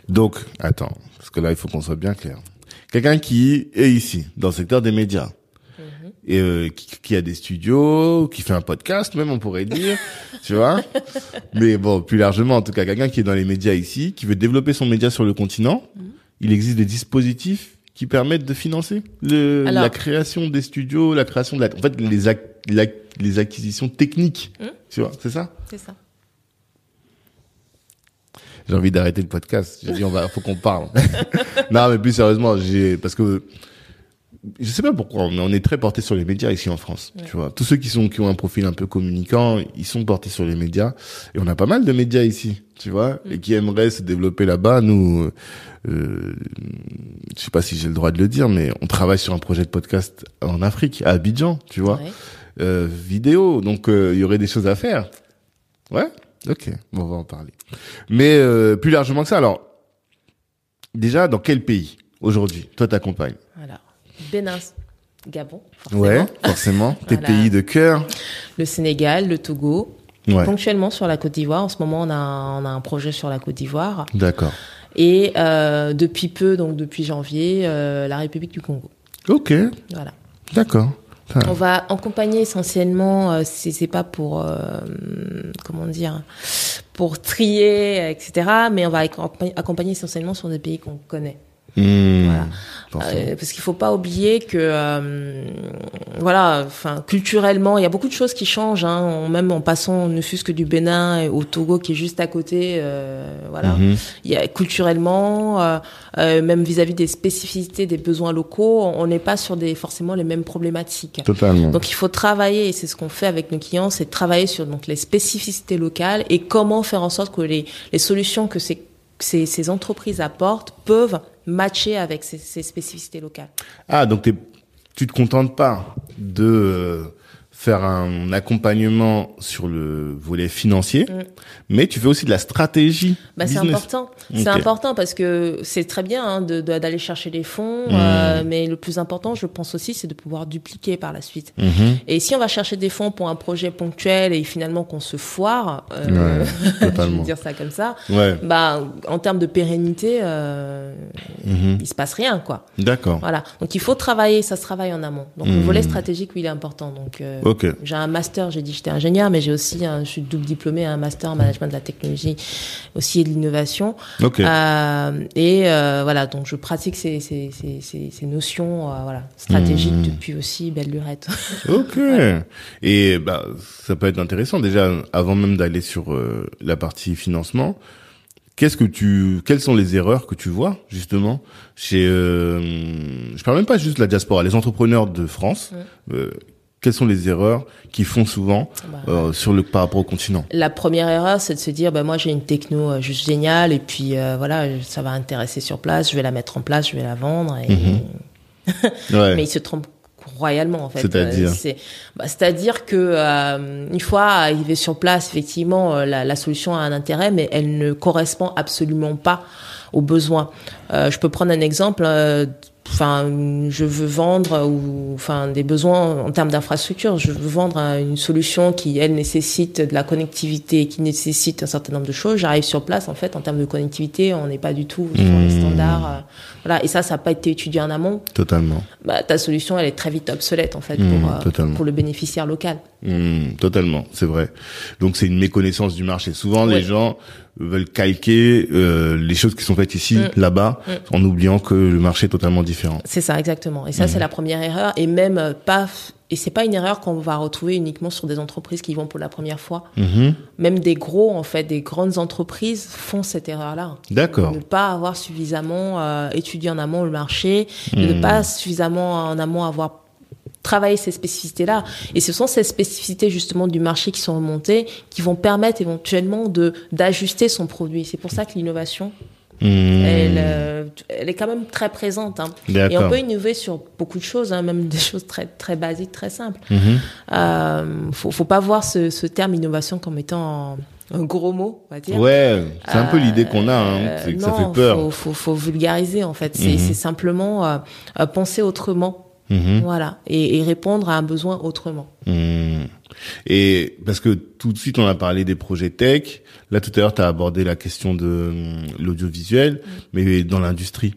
Donc, attends, parce que là, il faut qu'on soit bien clair. Quelqu'un qui est ici, dans le secteur des médias, Mhm. et euh, qui, qui a des studios, qui fait un podcast, même on pourrait dire, tu vois. Mais bon, plus largement, en tout cas, quelqu'un qui est dans les médias ici, qui veut développer son média sur le continent, Mhm. il existe des dispositifs qui permettent de financer le, Alors- la création des studios, la création de la, en fait, les, ac- la- les acquisitions techniques, Mhm. tu vois, c'est ça C'est ça. J'ai envie d'arrêter le podcast. J'ai dit, on va, faut qu'on parle. non, mais plus sérieusement, j'ai, parce que, je sais pas pourquoi, mais on est très porté sur les médias ici en France. Ouais. Tu vois, tous ceux qui sont, qui ont un profil un peu communicant, ils sont portés sur les médias. Et on a pas mal de médias ici, tu vois, et qui aimeraient se développer là-bas. Nous, euh, je sais pas si j'ai le droit de le dire, mais on travaille sur un projet de podcast en Afrique, à Abidjan, tu vois, Ouais. Euh, vidéo. Donc, euh, il y aurait des choses à faire. Ouais. Ok. Bon, on va en parler. Mais euh, plus largement que ça, alors, déjà, dans quel pays aujourd'hui toi t'accompagnes? Voilà. Bénin, Gabon, forcément. Ouais, forcément. Tes Voilà. pays de cœur? Le Sénégal, le Togo. Ouais. Ponctuellement sur la Côte d'Ivoire. En ce moment, on a, on a un projet sur la Côte d'Ivoire. D'accord. Et euh, depuis peu, donc depuis janvier, euh, la République du Congo. Ok. Voilà. D'accord. On va accompagner essentiellement, euh, c'est pas pour euh, comment dire, pour trier, etc. Mais on va accompa- accompagner essentiellement sur des pays qu'on connaît. Mmh. Voilà. Euh, parce qu'il faut pas oublier que euh, voilà, enfin culturellement, il y a beaucoup de choses qui changent. Hein, même en passant ne fût-ce que du Bénin au Togo qui est juste à côté. euh, voilà, Mhm. il y a culturellement, euh, euh, même vis-à-vis des spécificités des besoins locaux, on n'est pas sur des forcément les mêmes problématiques. Totalement. Donc il faut travailler, et c'est ce qu'on fait avec nos clients, c'est travailler sur donc les spécificités locales et comment faire en sorte que les, les solutions que ces, ces, ces entreprises apportent peuvent matcher avec ces, ces spécificités locales. Ah, donc tu te contentes pas de euh, faire un accompagnement sur le volet financier, Mm. mais tu fais aussi de la stratégie Bah, c'est important. C'est important parce que c'est très bien hein, de- de- d'aller chercher des fonds, Mm. euh, mais le plus important, je pense aussi, c'est de pouvoir dupliquer par la suite. Mhm. Et si on va chercher des fonds pour un projet ponctuel et finalement qu'on se foire, euh, Ouais, je vais dire ça comme ça, Ouais. bah en termes de pérennité, euh, Mhm. il se passe rien quoi. D'accord. Voilà. Donc il faut travailler, ça se travaille en amont. Donc le Mhm. volet stratégique, oui, il est important. Donc euh, Ok. j'ai un master, j'ai dit j'étais ingénieur, mais j'ai aussi un, je suis double diplômé, un master en management de la technologie, aussi et de l'innovation. Ok. Euh, et euh, voilà, donc je pratique ces, ces, ces, ces, ces notions, euh, voilà, stratégiques Mhm. depuis aussi belle lurette. Ok. Et bah ça peut être intéressant déjà avant même d'aller sur euh, la partie financement. Qu'est-ce que tu quelles sont les erreurs que tu vois justement chez euh, je parle même pas juste de la diaspora, les entrepreneurs de France. euh, quelles sont les erreurs qu'ils font souvent Bah, euh, sur le par rapport au continent? La première erreur, c'est de se dire, bah, moi j'ai une techno euh, juste géniale et puis euh, voilà, ça va intéresser sur place, je vais la mettre en place, je vais la vendre. Et... Mhm. Ouais. Mais il se trompe royalement en fait. C'est-à-dire Euh, bah, c'est-à-dire que euh, une fois arrivé sur place, effectivement, euh, la, la solution a un intérêt, mais elle ne correspond absolument pas aux besoins. Euh, je peux prendre un exemple. Euh, enfin, je veux vendre ou enfin des besoins en termes d'infrastructure. Je veux vendre une solution qui elle nécessite de la connectivité, qui nécessite un certain nombre de choses. J'arrive sur place, en fait, en termes de connectivité, on n'est pas du tout sur les Mmh. standards. euh, voilà, et ça, ça n'a pas été étudié en amont. Totalement. Bah, ta solution, elle est très vite obsolète en fait pour euh, totalement. pour le bénéficiaire local. Hmm, totalement, c'est vrai. Donc c'est une méconnaissance du marché. Souvent les gens veulent calquer euh, les choses qui sont faites ici, Mm. là-bas, en oubliant que le marché est totalement différent. C'est ça exactement. Et ça, Mmh. c'est la première erreur. Et même euh, pas. Et c'est pas une erreur qu'on va retrouver uniquement sur des entreprises qui vont pour la première fois. Mhm. Même des gros, en fait, des grandes entreprises font cette erreur-là. D'accord. Ne pas avoir suffisamment euh, étudié en amont le marché, de ne pas suffisamment en amont avoir travaillé ces spécificités-là. Et ce sont ces spécificités justement du marché qui sont remontées, qui vont permettre éventuellement de d'ajuster son produit. C'est pour ça que l'innovation, Hmm. elle, euh, elle est quand même très présente. Hein. Et on peut innover sur beaucoup de choses, hein, même des choses très très basiques, très simples. Mhm. Euh, faut, faut pas voir ce, ce terme innovation comme étant un, gros mot, on va dire. Ouais, c'est un peu Euh, l'idée qu'on a, hein, euh, c'est que ça fait peur. Faut, faut, faut vulgariser en fait. C'est c'est simplement euh, penser autrement, Mhm. voilà, et, et répondre à un besoin autrement. Hmm. Et parce que tout de suite on a parlé des projets tech, là tout à l'heure tu as abordé la question de hum, l'audiovisuel, mais dans l'industrie.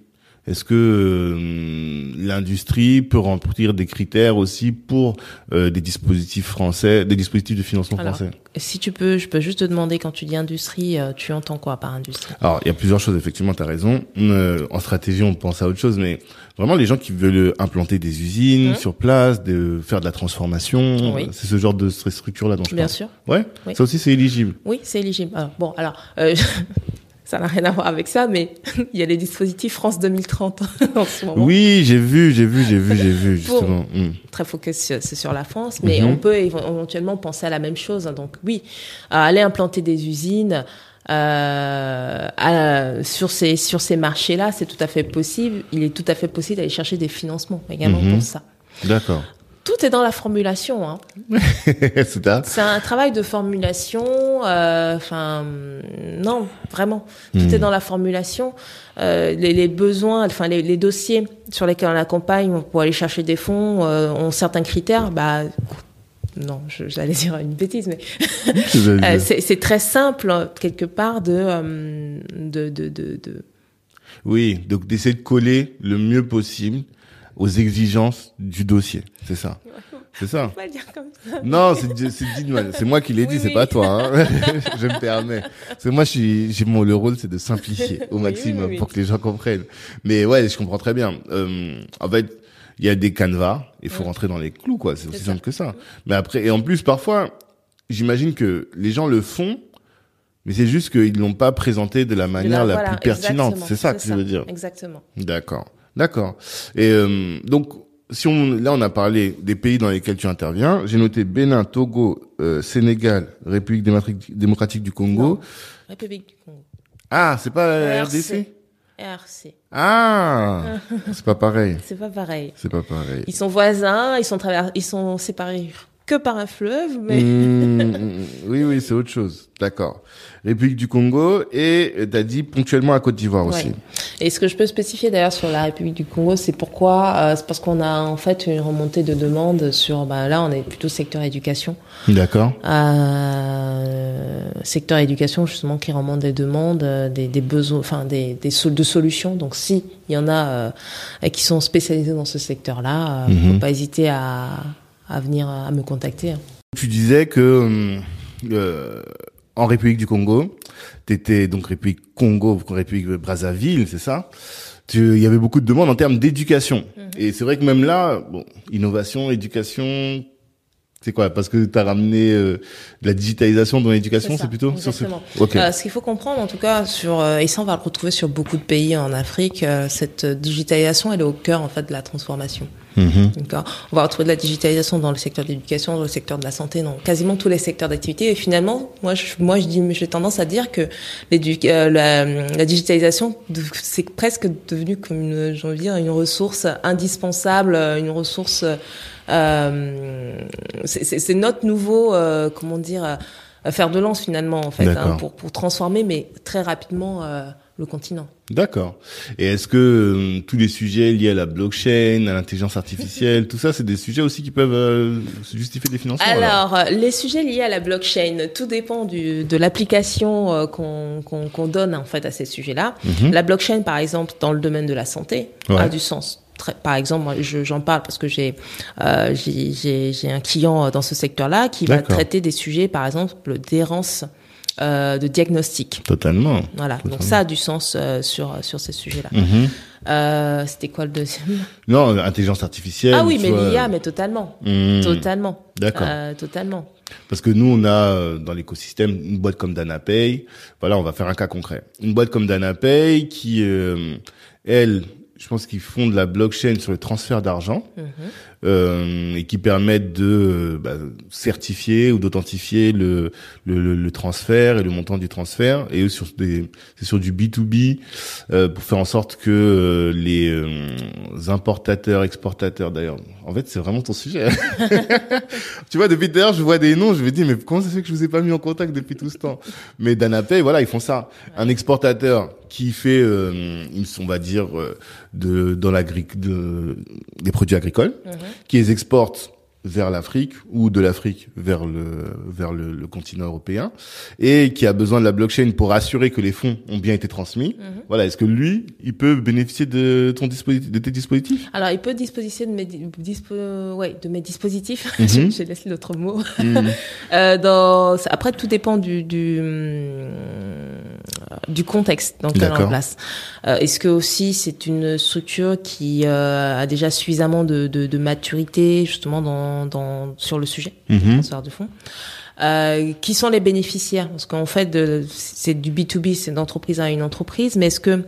Est-ce que hum, l'industrie peut remplir des critères aussi pour euh, des dispositifs français, des dispositifs de financement Alors, français? Si tu peux, je peux juste te demander quand tu dis industrie, euh, tu entends quoi par industrie? Alors, il y a plusieurs choses, effectivement, tu as raison. Euh, en stratégie, on pense à autre chose, mais vraiment, les gens qui veulent implanter des usines Mhm. sur place, de faire de la transformation, Oui. c'est ce genre de stru- structure-là dont je Bien parle. sûr. Ouais, Oui. ça aussi, c'est éligible. Oui, c'est éligible. Alors, bon, alors, euh, ça n'a rien à voir avec ça, mais il y a les dispositifs France 2030 en ce moment. Oui, j'ai vu, j'ai vu, j'ai vu, j'ai vu, Pour- justement. Hmm. Très focus sur, c'est sur la France, mais Mhm. on peut éve- éventuellement penser à la même chose. hein. Donc oui, à aller implanter des usines euh, à- sur ces sur ces marchés-là, c'est tout à fait possible. Il est tout à fait possible d'aller chercher des financements également Mhm. pour ça. D'accord. Tout est dans la formulation. Hein. c'est un travail de formulation. euh, Enfin, non, vraiment. Tout est dans la formulation. Euh, les, les besoins, enfin les, les dossiers sur lesquels on accompagne pour aller chercher des fonds euh, ont certains critères. Bah, non, je- j'allais dire une bêtise, mais c'est très simple quelque part de de, de, de, de- Oui, donc d'essayer de coller le mieux possible aux exigences du dossier, c'est ça. C'est ça. Le dire comme ça. Non, c'est c'est moi qui l'ai dit, Oui, c'est oui. pas toi. Hein. je me permets. C'est moi, je suis, j'ai mon le rôle, c'est de simplifier au maximum oui, pour que les gens comprennent. Mais ouais, je comprends très bien. Euh, en fait, il y a des canevas, il faut rentrer dans les clous, quoi. C'est aussi simple que ça. Mais après, et en plus, parfois, j'imagine que les gens le font, mais c'est juste qu'ils l'ont pas présenté de la manière la Voilà, plus pertinente. C'est ça que je veux dire. Exactement. D'accord, d'accord. Et euh, donc, si on, là, on a parlé des pays dans lesquels tu interviens. J'ai noté Bénin, Togo, euh, Sénégal, République démocratique, du Congo. Non. République du Congo. Ah, c'est pas la RC. RDC RC. Ah, c'est pas pareil. C'est pas pareil. C'est pas pareil. Ils sont voisins, ils sont travers, ils sont séparés que par un fleuve, mais Mmh, oui, oui, c'est autre chose. D'accord. République du Congo et t'as dit ponctuellement à Côte d'Ivoire aussi. Et ce que je peux spécifier d'ailleurs sur la République du Congo, c'est pourquoi, euh, c'est parce qu'on a en fait une remontée de demandes sur, bah, là on est plutôt secteur éducation, D'accord. euh, secteur éducation justement qui remonte des demandes, euh, des, des besoins, enfin des, des sol- de solutions. Donc si il y en a euh, qui sont spécialisés dans ce secteur-là, euh, Mhm. faut pas hésiter à, à venir à me contacter. Tu disais que euh, en République du Congo, t'étais donc République Congo, République Brazzaville, c'est ça? Il y avait beaucoup de demandes en termes d'éducation. Et c'est vrai que même là, bon, innovation, éducation, c'est quoi? Parce que tu as ramené euh, de la digitalisation dans l'éducation, c'est plutôt? Sur ce... exactement. Ok. Euh, ce qu'il faut comprendre, en tout cas, sur euh, et ça on va le retrouver sur beaucoup de pays en Afrique, euh, cette digitalisation, elle est au cœur en fait de la transformation. Mhm. D'accord. On va retrouver de la digitalisation dans le secteur de l'éducation, dans le secteur de la santé, dans quasiment tous les secteurs d'activité. Et finalement, moi, je, moi, je dis, j'ai tendance à dire que euh, la, la digitalisation, c'est presque devenu comme une, j'ai envie de dire, une ressource indispensable, euh, une ressource. Euh, c'est- notre nouveau, euh, comment dire, euh, faire de lance finalement en fait, hein, pour pour transformer, mais très rapidement. Le continent. D'accord. Et est-ce que euh, tous les sujets liés à la blockchain, à l'intelligence artificielle, tout ça, c'est des sujets aussi qui peuvent euh, justifier des financements Alors, euh, les sujets liés à la blockchain, tout dépend du, de l'application qu'on donne en fait à ces sujets-là. Mhm. La blockchain, par exemple, dans le domaine de la santé, a du sens. par exemple, j'en parle parce que j'ai euh, j'ai un client dans ce secteur-là qui va traiter des sujets, par exemple, d'errance euh, de diagnostic. Totalement. Voilà, donc ça a du sens euh, sur sur ces sujets-là. Mhm. Euh, C'était quoi le deuxième? Non, intelligence artificielle. Ah oui, mais l'IA, mais totalement, mhm. totalement. D'accord. Euh, totalement. Parce que nous, on a dans l'écosystème une boîte comme DanaPay. Voilà, on va faire un cas concret. Une boîte comme DanaPay qui, elle, je pense qu'ils font de la blockchain sur le transfert d'argent mhm. Euh, et qui permettent de bah, certifier ou d'authentifier le, le, le, transfert et le montant du transfert. Et sur des, c'est sur du B2B euh, pour faire en sorte que euh, les euh, importateurs, exportateurs, d'ailleurs, en fait, c'est vraiment ton sujet. tu vois, depuis d'ailleurs, je vois des noms, je me dis, mais comment ça fait que je vous ai pas mis en contact depuis tout ce temps? Mais Danapay, voilà, ils font ça. Un exportateur qui fait, euh, on va dire, euh, de dans l'agric, de, des produits agricoles, mhm. qui les exporte vers l'Afrique ou de l'Afrique vers le vers le, le, continent européen et qui a besoin de la blockchain pour assurer que les fonds ont bien été transmis. Mhm. Voilà, est-ce que lui, il peut bénéficier de ton dispositif de tes dispositifs? Alors, il peut bénéficier de mes dispo, ouais, de mes dispositifs. Mhm. J'ai laissé l'autre mot. Mhm. euh, dans après tout dépend du du du contexte dans lequel on place. Euh, est-ce que aussi c'est une structure qui euh, a déjà suffisamment de, de, de maturité justement dans dans, sur le sujet, mm de fonds. Euh, qui sont les bénéficiaires? Parce qu'en fait, c'est du B2B, c'est d'entreprise à une entreprise, mais est-ce que,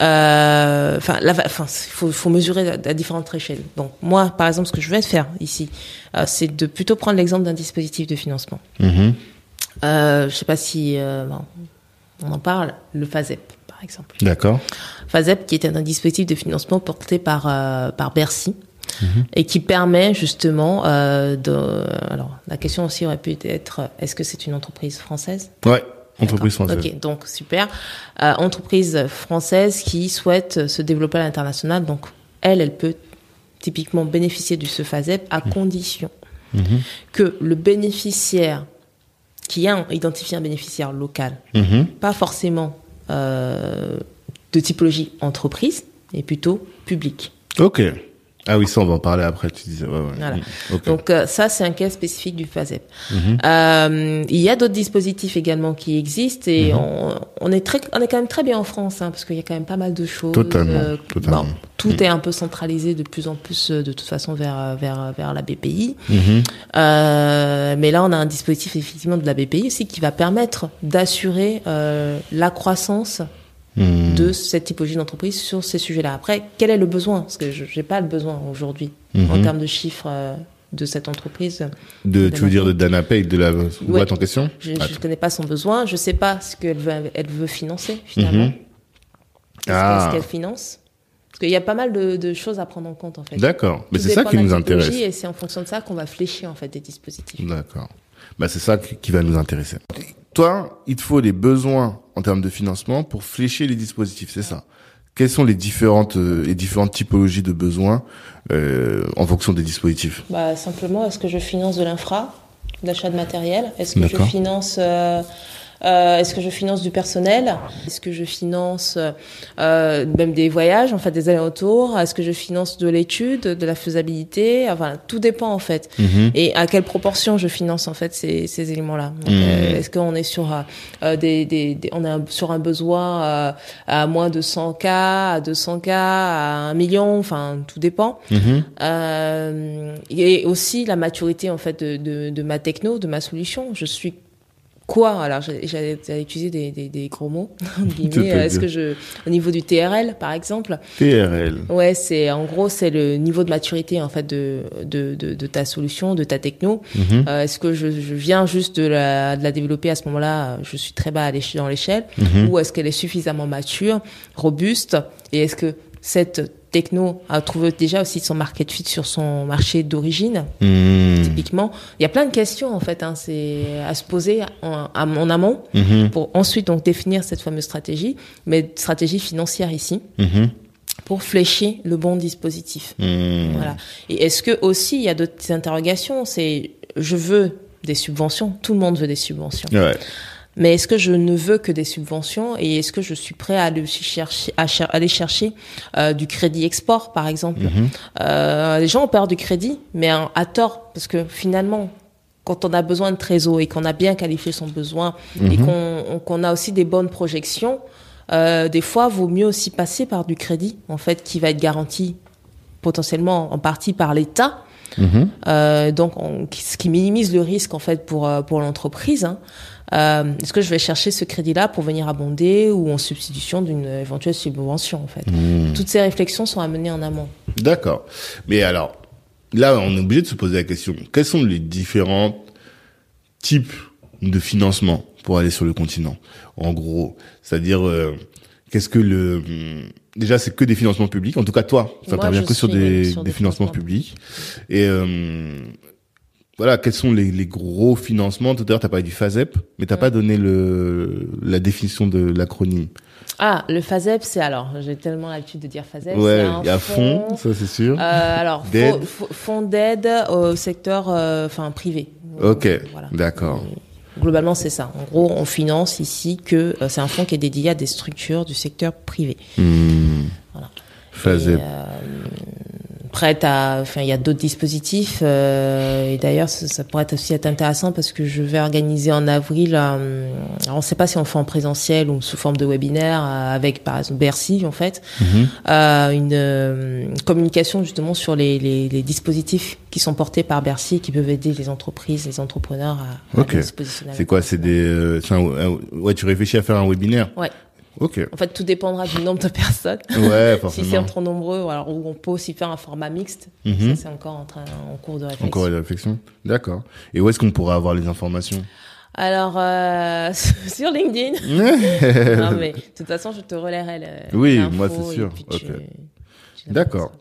euh, enfin, enfin, faut, faut mesurer à, différentes échelles. Donc, moi, par exemple, ce que je vais faire ici, euh, c'est de plutôt prendre l'exemple d'un dispositif de financement. Mm euh, je sais pas si on en parle, le FASEP, par exemple. D'accord. FASEP, qui est un dispositif de financement porté par par Bercy. Mhm. et qui permet justement euh, de. Alors la question aussi aurait pu être est-ce que c'est une entreprise française? Ouais. Entreprise française. Ok, donc super. Euh, entreprise française qui souhaite se développer à l'international, donc elle, elle peut typiquement bénéficier du CEFAZEP à mhm. condition mhm. que le bénéficiaire, qui a identifié un bénéficiaire local, pas forcément euh, de typologie entreprise, mais plutôt public. Ok. Ah oui, ça on va en parler après. Tu disais. Ouais, ouais. Voilà. Mm, Donc euh, ça c'est un cas spécifique du FASEP. Mhm. euh, il y a d'autres dispositifs également qui existent et mhm. on, on, est très, on est quand même très bien en France hein, parce qu'il y a quand même pas mal de choses. Totalement. Euh, totalement. Bon, tout mm. est un peu centralisé de plus en plus euh, de toute façon vers vers vers la BPI. Mhm. Euh, mais là on a un dispositif effectivement de la BPI aussi qui va permettre d'assurer la croissance Hmm. de cette typologie d'entreprise sur ces sujets-là. Après, quel est le besoin? Parce que je n'ai pas le besoin aujourd'hui en hmm. termes de chiffres euh, de cette entreprise. De, tu veux dire de Danapay, de la boîte en question? Je ne connais pas son besoin, je ne sais pas ce qu'elle veut, elle veut financer finalement. Hmm. Ah. ce qu'elle finance? Parce qu'il y a pas mal de, choses à prendre en compte en fait. D'accord, mais c'est ça qui nous intéresse. Et c'est en fonction de ça qu'on va flécher en fait des dispositifs. D'accord. Bah, c'est ça qui va nous intéresser. Toi, il te faut des besoins en termes de financement pour flécher les dispositifs, c'est ça. Quelles sont les différentes euh, les différentes typologies de besoins euh, en fonction des dispositifs? Bah, Simplement, est-ce que je finance de l'infra, d'achat de matériel? Est-ce que je finance euh, euh, Est-ce que je finance du personnel? Est-ce que je finance euh, même des voyages, en fait, des allers-retours? Est-ce que je finance de l'étude, de la faisabilité? Enfin, tout dépend en fait. Mhm. Et à quelle proportion je finance en fait ces, ces éléments-là? Mhm. euh, Est-ce qu'on est sur euh, des, des, on est sur un besoin euh, à moins de 100 k, à 200 k, à un million? Enfin, tout dépend. Mhm. et aussi la maturité en fait de, de, de ma techno, de ma solution. Je suis quoi Alors, j'allais utiliser des, des, des, gros mots. Est-ce que je, au niveau du TRL, par exemple? TRL. Ouais, c'est en gros c'est le niveau de maturité en fait de de, de, de ta solution, de ta techno. Mhm. euh, Est-ce que je, je, viens juste de la, de la développer à ce moment-là? Je suis très bas dans l'échelle, mhm. ou est-ce qu'elle est suffisamment mature, robuste, et est-ce que cette techno a trouvé déjà aussi son market fit sur son marché d'origine. Hmm. Typiquement, il y a plein de questions en fait, hein, c'est à se poser en, en amont Mhm. pour ensuite donc définir cette fameuse stratégie, mais stratégie financière ici Mhm. pour flécher le bon dispositif. Hmm. Voilà. Et est-ce que aussi il y a d'autres interrogations? C'est je veux des subventions, tout le monde veut des subventions. Ouais. Mais est-ce que je ne veux que des subventions et est-ce que je suis prêt à aller chercher, à cher- aller chercher euh, du crédit export, par exemple? Mhm. euh, Les gens ont peur du crédit, mais à, à tort, parce que finalement, quand on a besoin de trésor et qu'on a bien qualifié son besoin et Mhm. qu'on a aussi des bonnes projections, euh, des fois, vaut mieux aussi passer par du crédit, en fait, qui va être garanti potentiellement en partie par l'État. Mhm. Euh, donc, on- ce qui minimise le risque en fait pour pour l'entreprise. hein. Euh, Est-ce que je vais chercher ce crédit-là pour venir abonder ou en substitution d'une éventuelle subvention en fait Hmm. Toutes ces réflexions sont à mener en amont. D'accord. Mais alors, là, on est obligé de se poser la question. Quels sont les différents types de financement pour aller sur le continent En gros, c'est-à-dire, euh, qu'est-ce que le... hum, Déjà, c'est que des financements publics. En tout cas, toi, ça intervient que sur des, sur des des financements financements. publics. Et euh, voilà, quels sont les, les gros financements? Tout à l'heure, tu as parlé du FASEP, mais t'as pas donné le, la définition de l'acronyme. Ah, le FASEP, c'est alors, j'ai tellement l'habitude de dire FASEP. Ouais, il y a fond, ça c'est sûr. Euh, alors, fonds d'aide au secteur, euh, privé. ok, Voilà. d'accord. Globalement, c'est ça. En gros, on finance ici que euh, c'est un fonds qui est dédié à des structures du secteur privé. Hmm. Voilà. FASEP. Et, prête à, enfin, il y a d'autres dispositifs euh, et d'ailleurs ça, ça pourrait être aussi être intéressant parce que je vais organiser en avril. euh, alors on ne sait pas si on fait en présentiel ou sous forme de webinaire euh, avec par exemple Bercy en fait Mhm. euh, une euh, communication justement sur les, les, les dispositifs qui sont portés par Bercy et qui peuvent aider les entreprises, les entrepreneurs à, à Ok. bien se positionner. C'est quoi? C'est des. euh, un- un- ouais, tu réfléchis à faire un webinaire? Ouais. Ok. En fait, tout dépendra du nombre de personnes. Ouais, si forcément. c'est trop nombreux, alors ou on peut aussi faire un format mixte. Mhm. Ça, c'est encore en, train, en cours de réflexion. Encore une réflexion. D'accord. Et où est-ce qu'on pourra avoir les informations? Alors, euh, sur LinkedIn. non, mais de toute façon, je te relayerai le. Oui, moi, c'est sûr. tu- tu D'accord.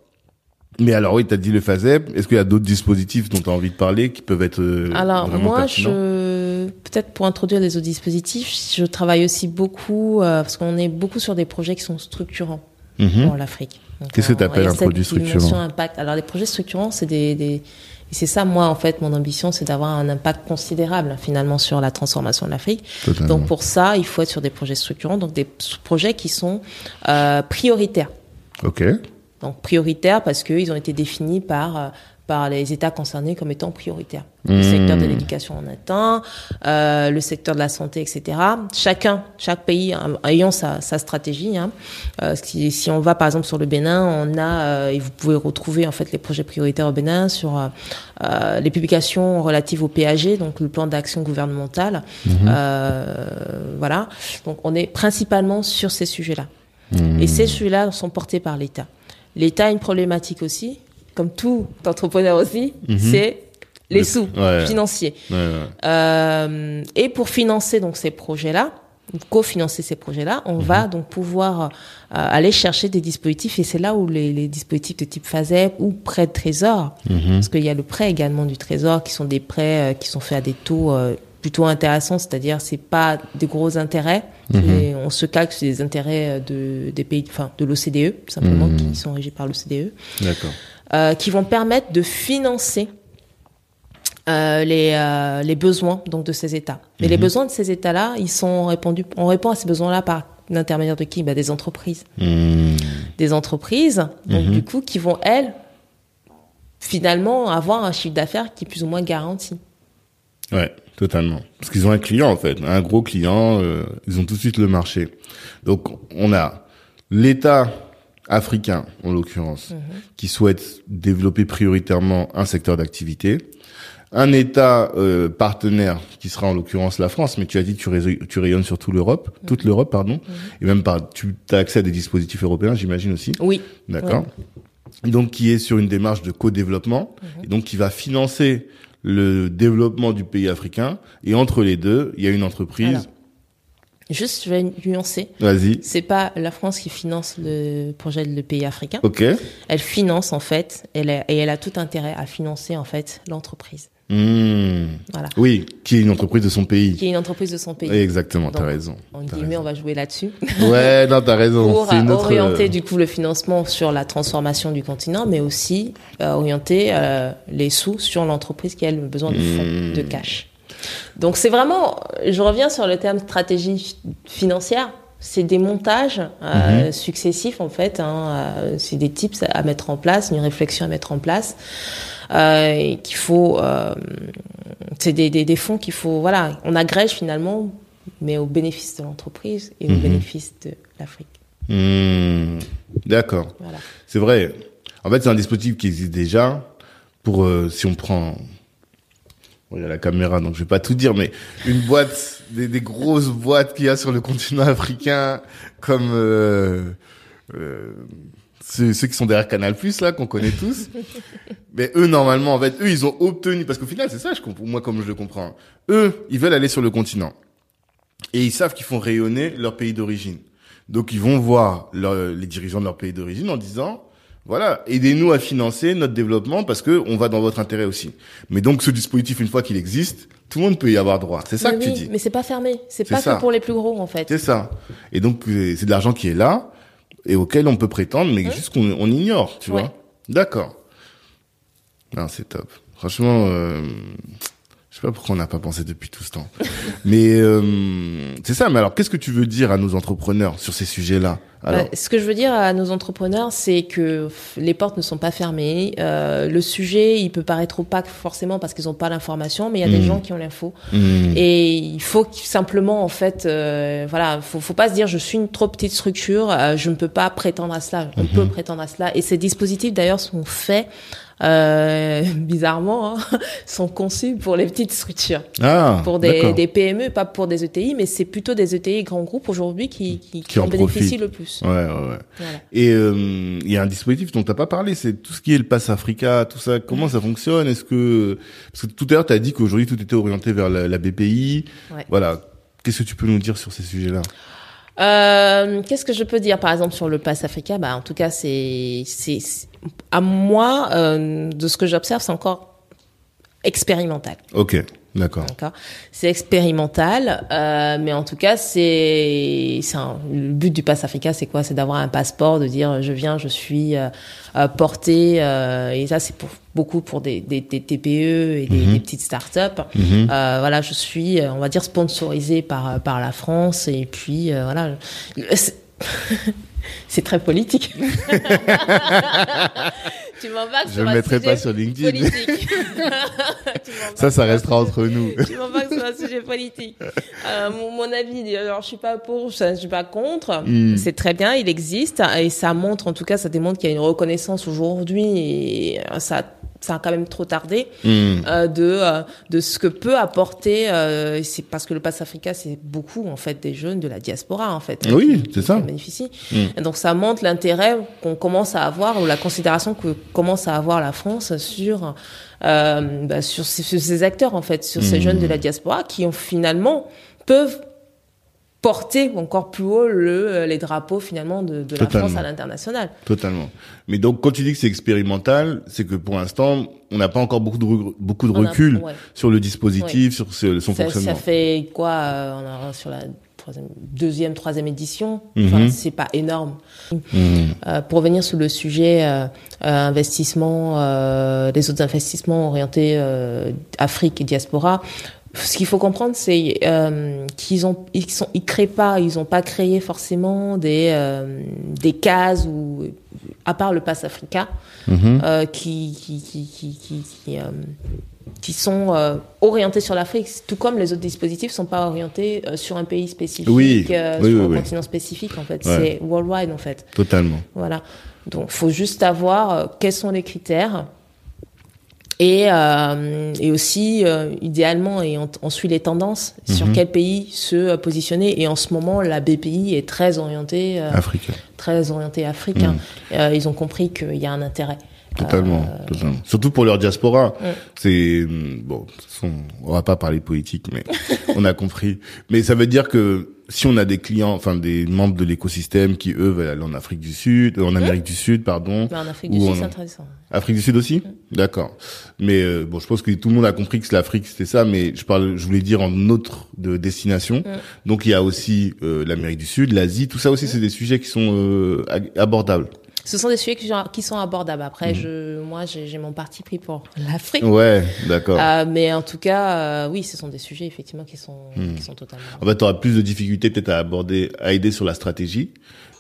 Mais alors oui, t'as dit le FASEP. Est-ce qu'il y a d'autres dispositifs dont tu as envie de parler qui peuvent être euh, Alors vraiment moi, pertinents? je peut-être pour introduire les autres dispositifs, je travaille aussi beaucoup euh, parce qu'on est beaucoup sur des projets qui sont structurants Mhm. pour l'Afrique. Donc, Qu'est-ce que on- t'appelles il y a un produit structurant impact. Alors les projets structurants, c'est des, des et c'est ça moi en fait mon ambition, c'est d'avoir un impact considérable finalement sur la transformation de l'Afrique. Donc pour ça, il faut être sur des projets structurants, donc des projets qui sont euh, prioritaires. Ok. Donc prioritaires parce qu'ils ont été définis par euh, par les États concernés comme étant prioritaires. Le Mmh. secteur de l'éducation en un, euh, le secteur de la santé, etc. Chacun, chaque pays ayant sa, sa stratégie. Hein. Euh, si, si on va par exemple sur le Bénin, on a euh, et vous pouvez retrouver en fait les projets prioritaires au Bénin sur euh, euh, les publications relatives au PAG, donc le plan d'action gouvernemental. Euh, voilà. Donc on est principalement sur ces sujets-là. Hmm. Et ces sujets-là sont portés par l'État. L'État a une problématique aussi, comme tout entrepreneur aussi, c'est les Le- sous ouais. financiers. Ouais, ouais. Euh, et pour financer donc ces projets-là, cofinancer ces projets-là, on va donc pouvoir euh, aller chercher des dispositifs et c'est là où les, les dispositifs de type FASEP ou prêt de trésor, parce qu'il y a le prêt également du trésor qui sont des prêts euh, qui sont faits à des taux plutôt intéressants, c'est-à-dire c'est pas des gros intérêts, et on se calque sur des intérêts de des pays, enfin de l'OCDE simplement qui sont régis par l'OCDE D'accord. Euh, qui vont permettre de financer euh, les, euh, les besoins donc de ces États. Mais les besoins de ces États-là, ils sont répondus. On répond à ces besoins-là par l'intermédiaire de qui? Bah, Des entreprises. Hmm. Des entreprises, donc du coup, qui vont elles finalement avoir un chiffre d'affaires qui est plus ou moins garanti. Ouais, totalement. Parce qu'ils ont un client en fait, un gros client, euh, ils ont tout de suite le marché. Donc on a l'État africain en l'occurrence qui souhaite développer prioritairement un secteur d'activité, un État euh, partenaire qui sera en l'occurrence la France, mais tu as dit que tu, rayonnes- tu rayonnes sur tout l'Europe, toute l'Europe pardon, et même par tu as accès à des dispositifs européens, j'imagine aussi. Oui. D'accord. Donc qui est sur une démarche de co-développement et donc qui va financer le développement du pays africain et entre les deux, il y a une entreprise. Juste, je vais nuancer. Vas-y. C'est pas la France qui finance le projet de le pays africain. Ok. Elle finance en fait, elle a- et elle a tout intérêt à financer en fait l'entreprise. Hmm. Voilà. Oui, qui est une entreprise de son pays. Qui est une entreprise de son pays. Exactement, t'as raison. En guillemets, on va jouer là-dessus. Ouais, non, t'as raison. pour une euh, autre, orienter euh, du coup le financement sur la transformation du continent, mais aussi euh, orienter euh, les sous sur l'entreprise qui a le besoin de fonds, Mmh. de cash. Donc c'est vraiment, je reviens sur le terme stratégie fi- financière. C'est des montages euh, Mmh. successifs en fait. Hein, euh, c'est des tips à mettre en place, une réflexion à mettre en place. Euh, qu'il faut, euh, c'est des, des, des fonds qu'il faut, voilà, on agrège finalement, mais au bénéfice de l'entreprise et au Mhm. bénéfice de l'Afrique. hmm. D'accord. Voilà. C'est vrai. En fait, c'est un dispositif qui existe déjà pour, si on prend, bon, il y a la caméra, donc je vais pas tout dire, mais une boîte, des, des grosses boîtes qu'il y a sur le continent africain, comme euh, euh, ceux, ceux qui sont derrière Canal Plus là, qu'on connaît tous. mais eux, normalement, en fait, eux, ils ont obtenu, parce qu'au final, c'est ça, je comprends, moi, comme je le comprends. Eux, ils veulent aller sur le continent et ils savent qu'ils font rayonner leur pays d'origine. Donc ils vont voir leur- les dirigeants de leur pays d'origine en disant voilà, aidez-nous à financer notre développement parce que on va dans votre intérêt aussi. Mais donc ce dispositif une fois qu'il existe, tout le monde peut y avoir droit. C'est ça Mais que tu dis. Mais c'est pas fermé. C'est pas ça. que pour les plus gros, en fait. C'est ça. Et donc euh, c'est de l'argent qui est là et auquel on peut prétendre mais juste qu'on on ignore, tu Ouais. vois. D'accord. Non, c'est top. Franchement euh, je sais pas pourquoi on n'a pas pensé depuis tout ce temps. mais euh, c'est ça, mais alors qu'est-ce que tu veux dire à nos entrepreneurs sur ces sujets-là? Alors Bah, ce que je veux dire à nos entrepreneurs, c'est que les portes ne sont pas fermées. Euh, le sujet, il peut paraître opaque forcément parce qu'ils n'ont pas l'information, mais il y a des Mhm. gens qui ont l'info. Hmm. Et il faut simplement, en fait, euh, voilà, faut, faut pas se dire je suis une trop petite structure, euh, je ne peux pas prétendre à cela. On Mhm. peut prétendre à cela. Et ces dispositifs, d'ailleurs, sont faits, euh, bizarrement, hein, sont conçus pour les petites structures, Ah, pour des, des PME, pas pour des ETI, mais c'est plutôt des ETI et grands groupes aujourd'hui qui, qui, Qui en en bénéficient le plus. Ouais, ouais, ouais. Voilà. Et euh, il y a un dispositif dont t'as pas parlé, c'est tout ce qui est le Pass Africa, tout ça. Comment ça fonctionne? Est-ce que parce que tout à l'heure t'as dit qu'aujourd'hui tout était orienté vers la, la BPI. Ouais. Voilà. Qu'est-ce que tu peux nous dire sur ces sujets-là? Euh, Qu'est-ce que je peux dire, par exemple, sur le Pass Africa? Bah, en tout cas, c'est, à moi, euh, de ce que j'observe, c'est encore expérimental. Ok, d'accord. C'est expérimental, euh, mais en tout cas, c'est, le but du Pass Africa, c'est quoi? C'est d'avoir un passeport, de dire je viens, je suis euh, euh, porté, euh, et ça, c'est pour beaucoup pour des, des, des TPE et des, Mhm. des petites startups. Mhm. Voilà, je suis, on va dire, sponsorisé par par la France et puis voilà. C'est très politique. tu m'embarques Je sur le un mettrai sujet pas sur LinkedIn. politique. Ça, ça restera entre nous. tu m'embarques sur un sujet politique. Euh, mon, mon avis, alors je suis pas pour, je, je suis pas contre. Mm. C'est très bien, il existe et ça montre, en tout cas, ça démontre qu'il y a une reconnaissance aujourd'hui et ça, ça a quand même trop tardé Hmm. euh, de euh, de ce que peut apporter. euh, c'est parce que le Pass Africa, c'est beaucoup en fait des jeunes de la diaspora en fait. Oui, c'est ça. en bénéficient. Mm. Et donc ça montre l'intérêt qu'on commence à avoir ou la considération que commence à avoir la France sur euh, bah, sur, ces, sur ces acteurs en fait, sur ces Mm. jeunes de la diaspora qui ont finalement peuvent porter encore plus haut le, euh, les drapeaux finalement de, de la. France à l'international. Totalement. Mais donc, quand tu dis que c'est expérimental, c'est que pour l'instant, on n'a pas encore beaucoup de, beaucoup de On a- recul ouais. sur le dispositif, sur ce- son ça, fonctionnement. ça fait quoi euh, On a sur la troisième, deuxième, troisième édition? Enfin, Mhm. c'est pas énorme. Hmm. Euh, pour revenir sur le sujet euh, euh, investissement, euh, les autres investissements orientés euh, Afrique et diaspora. Ce qu'il faut comprendre, c'est euh, qu'ils ont, ils sont, ils créent pas, ils ont pas créé forcément des euh, des cases ou à part le Pass Africa, Mhm. euh, qui qui qui qui qui, qui, qui sont orientés sur l'Afrique, tout comme les autres dispositifs sont pas orientés sur un pays spécifique, Oui, oui, sur oui, un continent spécifique en fait. Ouais. C'est worldwide en fait. Totalement. Voilà. Donc, faut juste avoir quels sont les critères. Et, euh, et aussi, euh, idéalement, et on, on suit les tendances sur Mhm. quel pays se euh, positionner. Et en ce moment, la BPI est très orientée, euh, Africain. très orientée africain. Euh, ils ont compris qu'il y a un intérêt. Totalement, totalement. Surtout pour leur diaspora. Ouais. C'est hum, bon, on va pas parler politique, mais on a compris. Mais ça veut dire que si on a des clients, enfin des membres de l'écosystème qui eux veulent aller en Afrique du Sud, euh, en Amérique du Sud, pardon. Mais en Afrique du Sud, en- c'est intéressant. Afrique du Sud aussi D'accord. Mais euh, bon, je pense que tout le monde a compris que l'Afrique c'était ça, mais je parle, je voulais dire en autre de destination. Donc il y a aussi euh, l'Amérique du Sud, l'Asie, tout ça aussi c'est des sujets qui sont euh, abordables. Ce sont des sujets qui sont, abordables. Après, je, moi, j'ai mon parti pris pour l'Afrique. Ouais, d'accord. Euh, mais en tout cas, euh, oui, ce sont des sujets effectivement qui sont, Hmm. qui sont totalement. En fait, tu auras plus de difficultés peut-être à aborder, à aider sur la stratégie,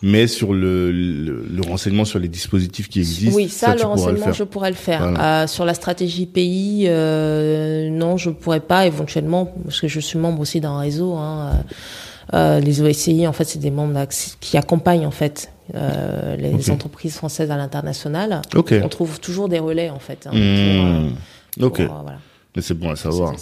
mais sur le, le, le renseignement sur les dispositifs qui existent. Oui, ça, le renseignement, je pourrais le faire. Voilà. Euh, sur la stratégie pays, euh, non, je pourrais pas éventuellement, parce que je suis membre aussi d'un réseau. Hein, euh, euh, les OSCI, en fait, c'est des membres qui accompagnent en fait euh, les entreprises françaises à l'international. Ok. On trouve toujours des relais en fait. Hein, Hmm. pour, euh, Ok, pour, euh, voilà, mais c'est bon à savoir.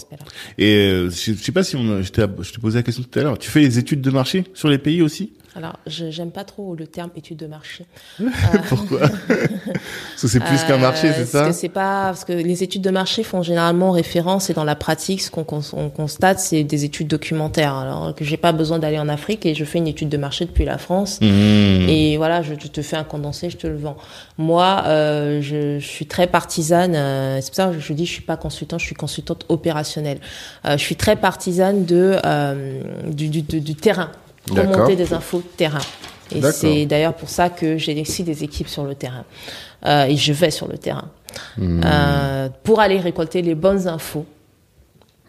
Et je, je sais pas si on, je t'ai posé la question tout à l'heure. Tu fais les études de marché sur les pays aussi? Alors, je j'aime pas trop le terme étude de marché. Pourquoi Parce que c'est plus qu'un marché, Euh, c'est ça Parce que c'est pas parce que les études de marché font généralement référence et dans la pratique, ce qu'on cons- on constate, c'est des études documentaires. Alors que j'ai pas besoin d'aller en Afrique et je fais une étude de marché depuis la France. Hmm. Et voilà, je, je te fais un condensé, je te le vends. Moi, euh, je, je suis très partisane. euh, c'est pour ça que je dis, je suis pas consultant, je suis consultante opérationnelle. Euh, je suis très partisane de euh, du, du, du, du terrain. Remonter des infos terrain. Et c'est d'ailleurs pour ça que j'ai aussi des équipes sur le terrain. Euh, et je vais sur le terrain Hmm. euh, pour aller récolter les bonnes infos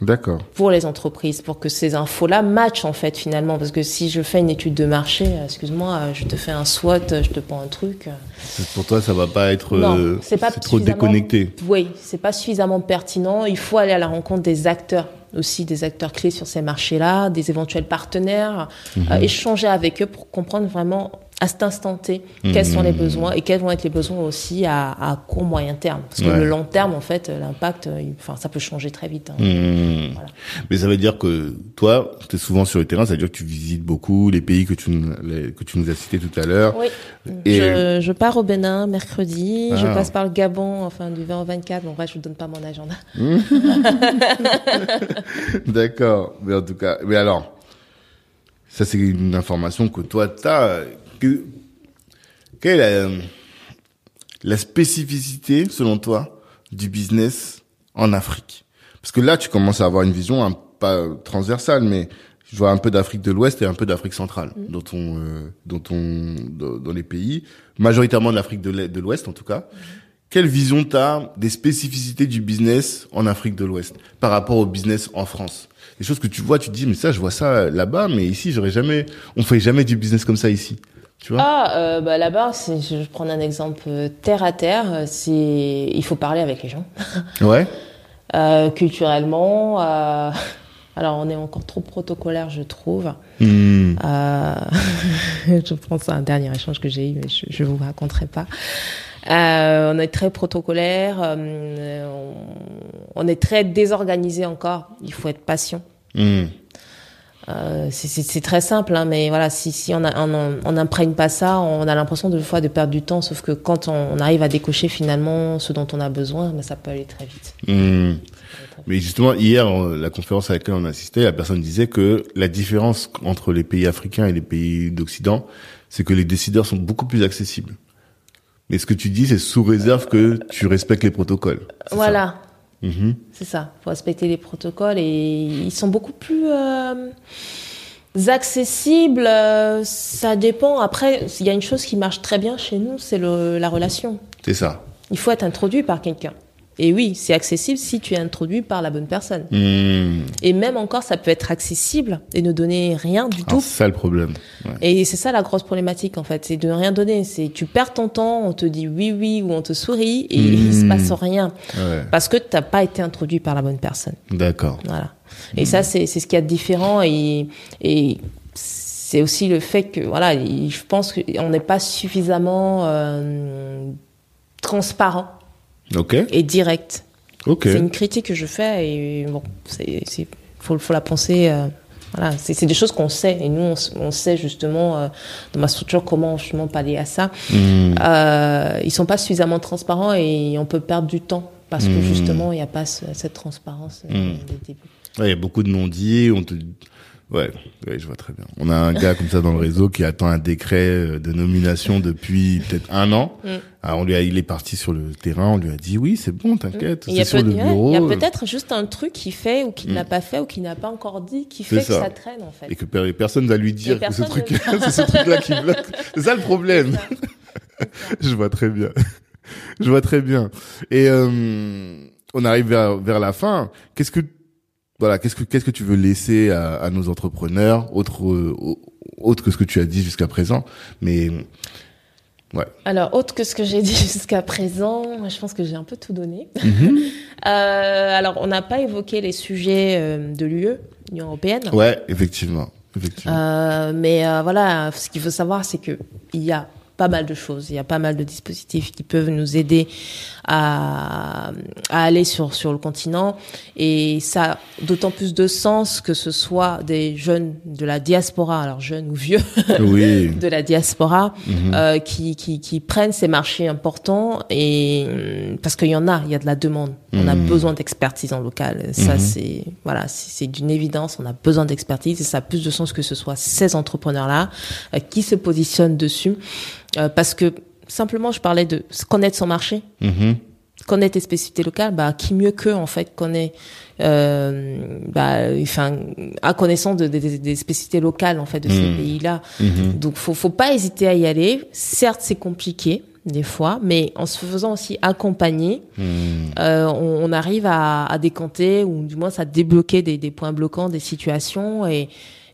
D'accord. pour les entreprises, pour que ces infos-là matchent en fait finalement. Parce que si je fais une étude de marché, euh, excuse-moi, je te fais un SWOT, je te prends un truc. Pour toi, ça va pas être. non, c'est pas trop déconnecté. Oui, c'est pas suffisamment pertinent. Il faut aller à la rencontre des acteurs aussi des acteurs clés sur ces marchés-là, des éventuels partenaires, Mhm. euh, échanger avec eux pour comprendre vraiment à cet instant T quels sont les Mhm. besoins et quels vont être les besoins aussi à, à court moyen terme. Parce que Ouais. le long terme, en fait, l'impact, euh, enfin, ça peut changer très vite. hein. Voilà. Mais ça veut dire que toi, tu es souvent sur le terrain, ça veut dire que tu visites beaucoup les pays que tu, les- que tu nous as cités tout à l'heure. Oui. Et- Je, je pars au Bénin mercredi, je Ah. passe par le Gabon, enfin du 20 au 24. Bon, ouais, je vous donne pas mon agenda. D'accord. Mais en tout cas, mais alors, ça c'est une information que toi t'as. Que, quelle est la, la spécificité, selon toi, du business en Afrique? Parce que là, tu commences à avoir une vision un, pas transversale, mais je vois un peu d'Afrique de l'Ouest et un peu d'Afrique centrale dans ton, euh, dans ton, dans, dans les pays, majoritairement de l'Afrique de l'Ouest en tout cas. Quelle vision t'as des spécificités du business en Afrique de l'Ouest par rapport au business en France? Des choses que tu vois, tu te dis mais ça, je vois ça là-bas, mais ici, j'aurais jamais, on fait jamais du business comme ça ici. Tu vois Ah, euh, bah, là-bas, c'est- je prendre un exemple euh, terre à terre. euh, C'est, il faut parler avec les gens. Ouais. Euh, culturellement, euh, alors on est encore trop protocolaire, je trouve. Hmm. Je pense à un dernier échange que j'ai eu, mais je ne vous raconterai pas. Euh, on est très protocolaire, on, on est très désorganisé encore. Il faut être patient. Hmm. Euh, c'est- très simple, hein, mais voilà, si, si on a- on on n'imprègne pas ça, on a l'impression de fois de perdre du temps. Sauf que quand on, on arrive à décocher finalement ce dont on a besoin, ben, ça peut aller très vite. Hmm. Mais justement, hier, la conférence à laquelle on assistait, la personne disait que la différence entre les pays africains et les pays d'Occident, c'est que les décideurs sont beaucoup plus accessibles. Mais ce que tu dis, c'est sous réserve que tu respectes les protocoles. Voilà, Mhm. c'est ça. faut respecter les protocoles et ils sont beaucoup plus euh, accessibles. euh, ça dépend. Après, il y a une chose qui marche très bien chez nous, c'est la relation. C'est ça. Il faut être introduit par quelqu'un. Et oui, c'est accessible si tu es introduit par la bonne personne. Hmm. Et même encore, ça peut être accessible et ne donner rien du Alors, tout. C'est ça le problème. Ouais. Et c'est ça la grosse problématique en fait, c'est de ne rien donner. C'est tu perds ton temps, on te dit oui oui ou on te sourit et Mmh. il se passe rien Ouais. parce que t'as pas été introduit par la bonne personne. D'accord. Voilà. Et ça c'est c'est ce qu'il y a de différent et et c'est aussi le fait que voilà, il- je pense qu'on n'est pas suffisamment euh, transparent Et direct. Ok. C'est une critique que je fais et bon, c'est faut, faut la penser. euh, voilà, c'est, des choses qu'on sait et nous on, on sait justement euh, dans ma structure comment justement pallier à ça. Hmm. Euh, ils sont pas suffisamment transparents et on peut perdre du temps parce que justement, il n'y a pas cette transparence euh, Mm. début. Ouais, il y a beaucoup de non-dits. On te, ouais, ouais, je vois très bien. On a un gars comme ça dans le réseau qui attend un décret euh, de nomination depuis peut-être un an. Mm. Alors on lui a, il est parti sur le terrain. On lui a dit oui, c'est bon, t'inquiète, Il y a, c'est sur le bureau. il y a euh, peut-être juste un truc qu'il fait ou qu'il n'a pas fait ou qu'il n'a pas encore dit qui fait que ça. traîne en fait. Et que per- personne va lui dire Et que ce truc, c'est ce truc-là qui bloque. C'est ça le problème. Je vois très bien. Je vois très bien. Et euh, on arrive vers vers la fin. Qu'est-ce que voilà, qu'est-ce que qu'est-ce que tu veux laisser à, à nos entrepreneurs, autre euh, autre que ce que tu as dit jusqu'à présent, mais ouais. Alors, autre que ce que j'ai dit jusqu'à présent, moi, je pense que j'ai un peu tout donné. Mhm. Euh, alors, on n'a pas évoqué les sujets euh, de l'UE, l'Union européenne. Ouais, effectivement, effectivement. Euh, mais euh, voilà, ce qu'il faut savoir, c'est que il y a pas mal de choses, il y a pas mal de dispositifs qui peuvent nous aider à, à aller sur sur le continent, et ça a d'autant plus de sens que ce soit des jeunes de la diaspora, alors jeunes ou vieux, oui. de la diaspora, Mhm. euh, qui, qui qui prennent ces marchés importants et parce qu'il y en a, il y a de la demande, on a Mhm. besoin d'expertise en local, ça Mhm. c'est voilà, c'est d'une évidence, on a besoin d'expertise et ça a plus de sens que ce soit ces entrepreneurs-là euh, qui se positionnent dessus, euh, parce que simplement je parlais de connaître son marché, Mhm. connaître les spécificités locales, bah qui mieux qu'eux en fait connaît, euh, bah enfin à connaissance de, des- des spécificités locales en fait de ces Mhm. pays-là. Mhm. Donc faut faut pas hésiter à y aller. Certes c'est compliqué des fois, mais en se faisant aussi accompagner, Mhm. euh, on, on arrive à, à décanter ou du moins à débloquer des, des points bloquants, des situations et,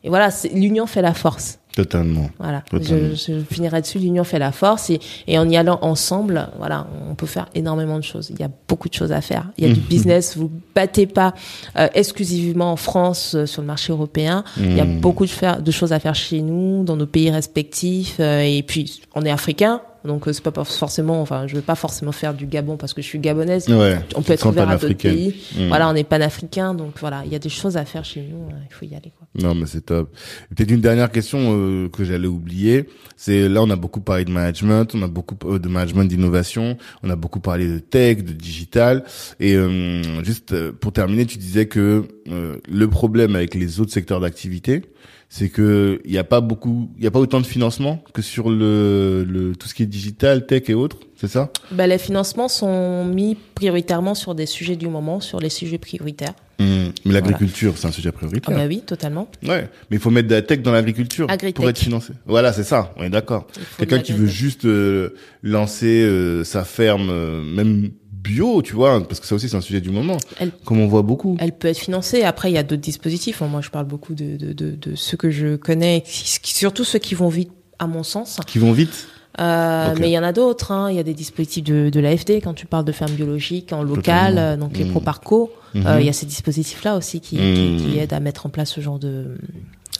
et voilà, l'union fait la force. Totalement. Voilà, Totalement. je, je finirai dessus. L'union fait la force et, et en y allant ensemble, voilà, on peut faire énormément de choses. Il y a beaucoup de choses à faire. Il y a du Mhm. business. Vous battez pas euh, exclusivement en France euh, sur le marché européen. Il y a Mhm. beaucoup de, faire, de choses à faire chez nous, dans nos pays respectifs. euh, et puis, on est africain, donc euh, c'est pas forcément. Enfin, je veux pas forcément faire du Gabon parce que je suis gabonaise. Ouais. On peut être ouvert à d'autres pays. Mhm. Voilà, on est panafricain, donc voilà, il y a des choses à faire chez nous. euh, il faut y aller. Quoi. Non, mais c'est top. Peut-être une dernière question euh, que j'allais oublier. C'est là, on a beaucoup parlé de management, on a beaucoup euh, de management d'innovation, on a beaucoup parlé de tech, de digital. Et euh, juste euh, pour terminer, tu disais que euh, le problème avec les autres secteurs d'activité, c'est que il y a pas beaucoup, il y a pas autant de financement que sur le, le tout ce qui est digital, tech et autres. C'est ça? Ben, les financements sont mis prioritairement sur des sujets du moment, sur les sujets prioritaires. Hum, Mais l'agriculture, c'est un sujet Ah prioritaire. bah oui, totalement. Ouais, mais il faut mettre de la tech dans l'agriculture pour être financé. Voilà, c'est ça. On est d'accord. Quelqu'un qui veut juste euh, lancer euh, sa ferme, euh, même bio, tu vois, parce que ça aussi c'est un sujet du moment, Elle- comme on voit beaucoup. Elle peut être financée. Après, il y a d'autres dispositifs. Moi, je parle beaucoup de, de, de, de ceux que je connais, surtout ceux qui vont vite, à mon sens. Qui vont vite. Euh. Mais il y en a d'autres. Hein. Il y a des dispositifs de, de l'AFD quand tu parles de ferme biologique en local, euh, donc les Mhm. Proparco. Mhm. Euh, il y a ces dispositifs-là aussi qui, qui, qui aident à mettre en place ce genre de,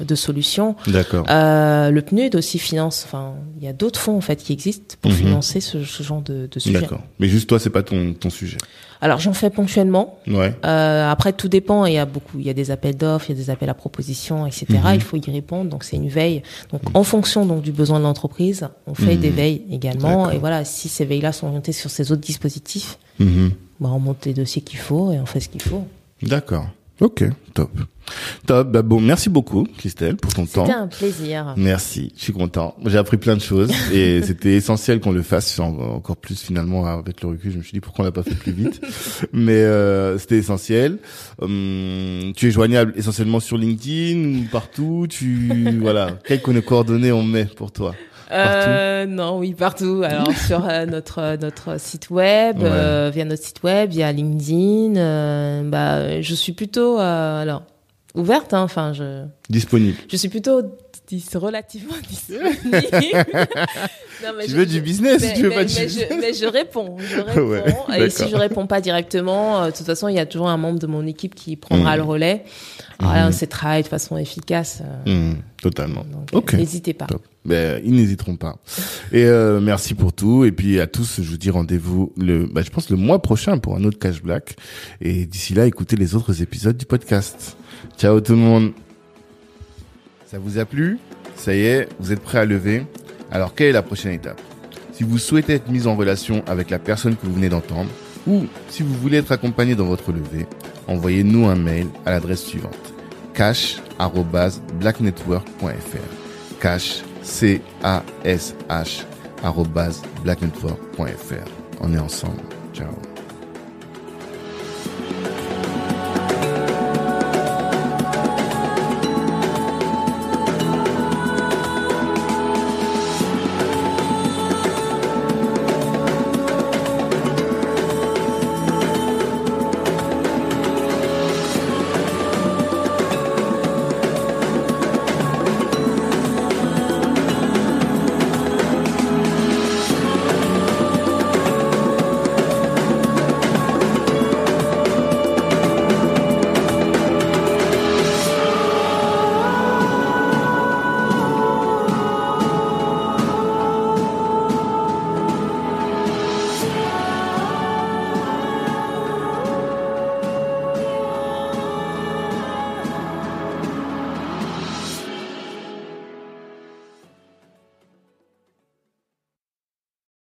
de solutions. D'accord. Euh, le PNUD aussi finance. Enfin, il y a d'autres fonds en fait qui existent pour Mhm. financer ce, ce genre de, de sujet. D'accord. Mais juste toi, c'est pas ton ton sujet. Alors j'en fais ponctuellement. Ouais. Euh, après, tout dépend. Il y a beaucoup, il y a des appels d'offres, il y a des appels à propositions, etc. Mhm. Il faut y répondre. Donc c'est une veille. Donc en fonction donc du besoin de l'entreprise, on fait Mhm. des veilles également. Et voilà, si ces veilles-là sont orientées sur ces autres dispositifs, Mhm. bah, on monte les dossiers qu'il faut et on fait ce qu'il faut. D'accord. Ok. Top. Top. Bah bon, merci beaucoup, Christelle, pour ton temps. C'était un plaisir. Merci, je suis content. J'ai appris plein de choses et c'était essentiel qu'on le fasse en- encore plus finalement avec le recul. Je me suis dit pourquoi on l'a pas fait plus vite, mais euh, c'était essentiel. Hum, tu es joignable essentiellement sur LinkedIn ou partout. Tu voilà, quelles co- coordonnées on met pour toi? Euh, non, oui, partout. Alors sur euh, notre notre site web, Ouais. euh, via notre site web, via LinkedIn. euh, bah, je suis plutôt euh, alors ouverte. Hein, enfin, je Disponible. je suis plutôt dis- relativement disponible. Non, mais Tu je- veux du business mais, tu veux mais- pas du mais je, mais je réponds, je réponds. Ouais, et si je réponds pas directement, euh, de toute façon, il y a toujours un membre de mon équipe qui prendra Mhm. le relais. Là, Mhm. c'est travail de façon efficace. euh, Hum, totalement. donc, Ok. euh, n'hésitez pas. Top. Ben, ils n'hésiteront pas. Et euh, merci pour tout. Et puis à tous, je vous dis rendez-vous le, bah, je pense le mois prochain pour un autre Cash Black. Et d'ici là, écoutez les autres épisodes du podcast. Ciao tout le monde. Ça vous a plu? Ça y est, vous êtes prêt à lever Alors quelle est la prochaine étape? Si vous souhaitez être mis en relation avec la personne que vous venez d'entendre, ou si vous voulez être accompagné dans votre levée, envoyez-nous un mail à l'adresse suivante cash@blacknetwork.fr. Cash c a s h blacknetwork.fr. On est ensemble. Ciao.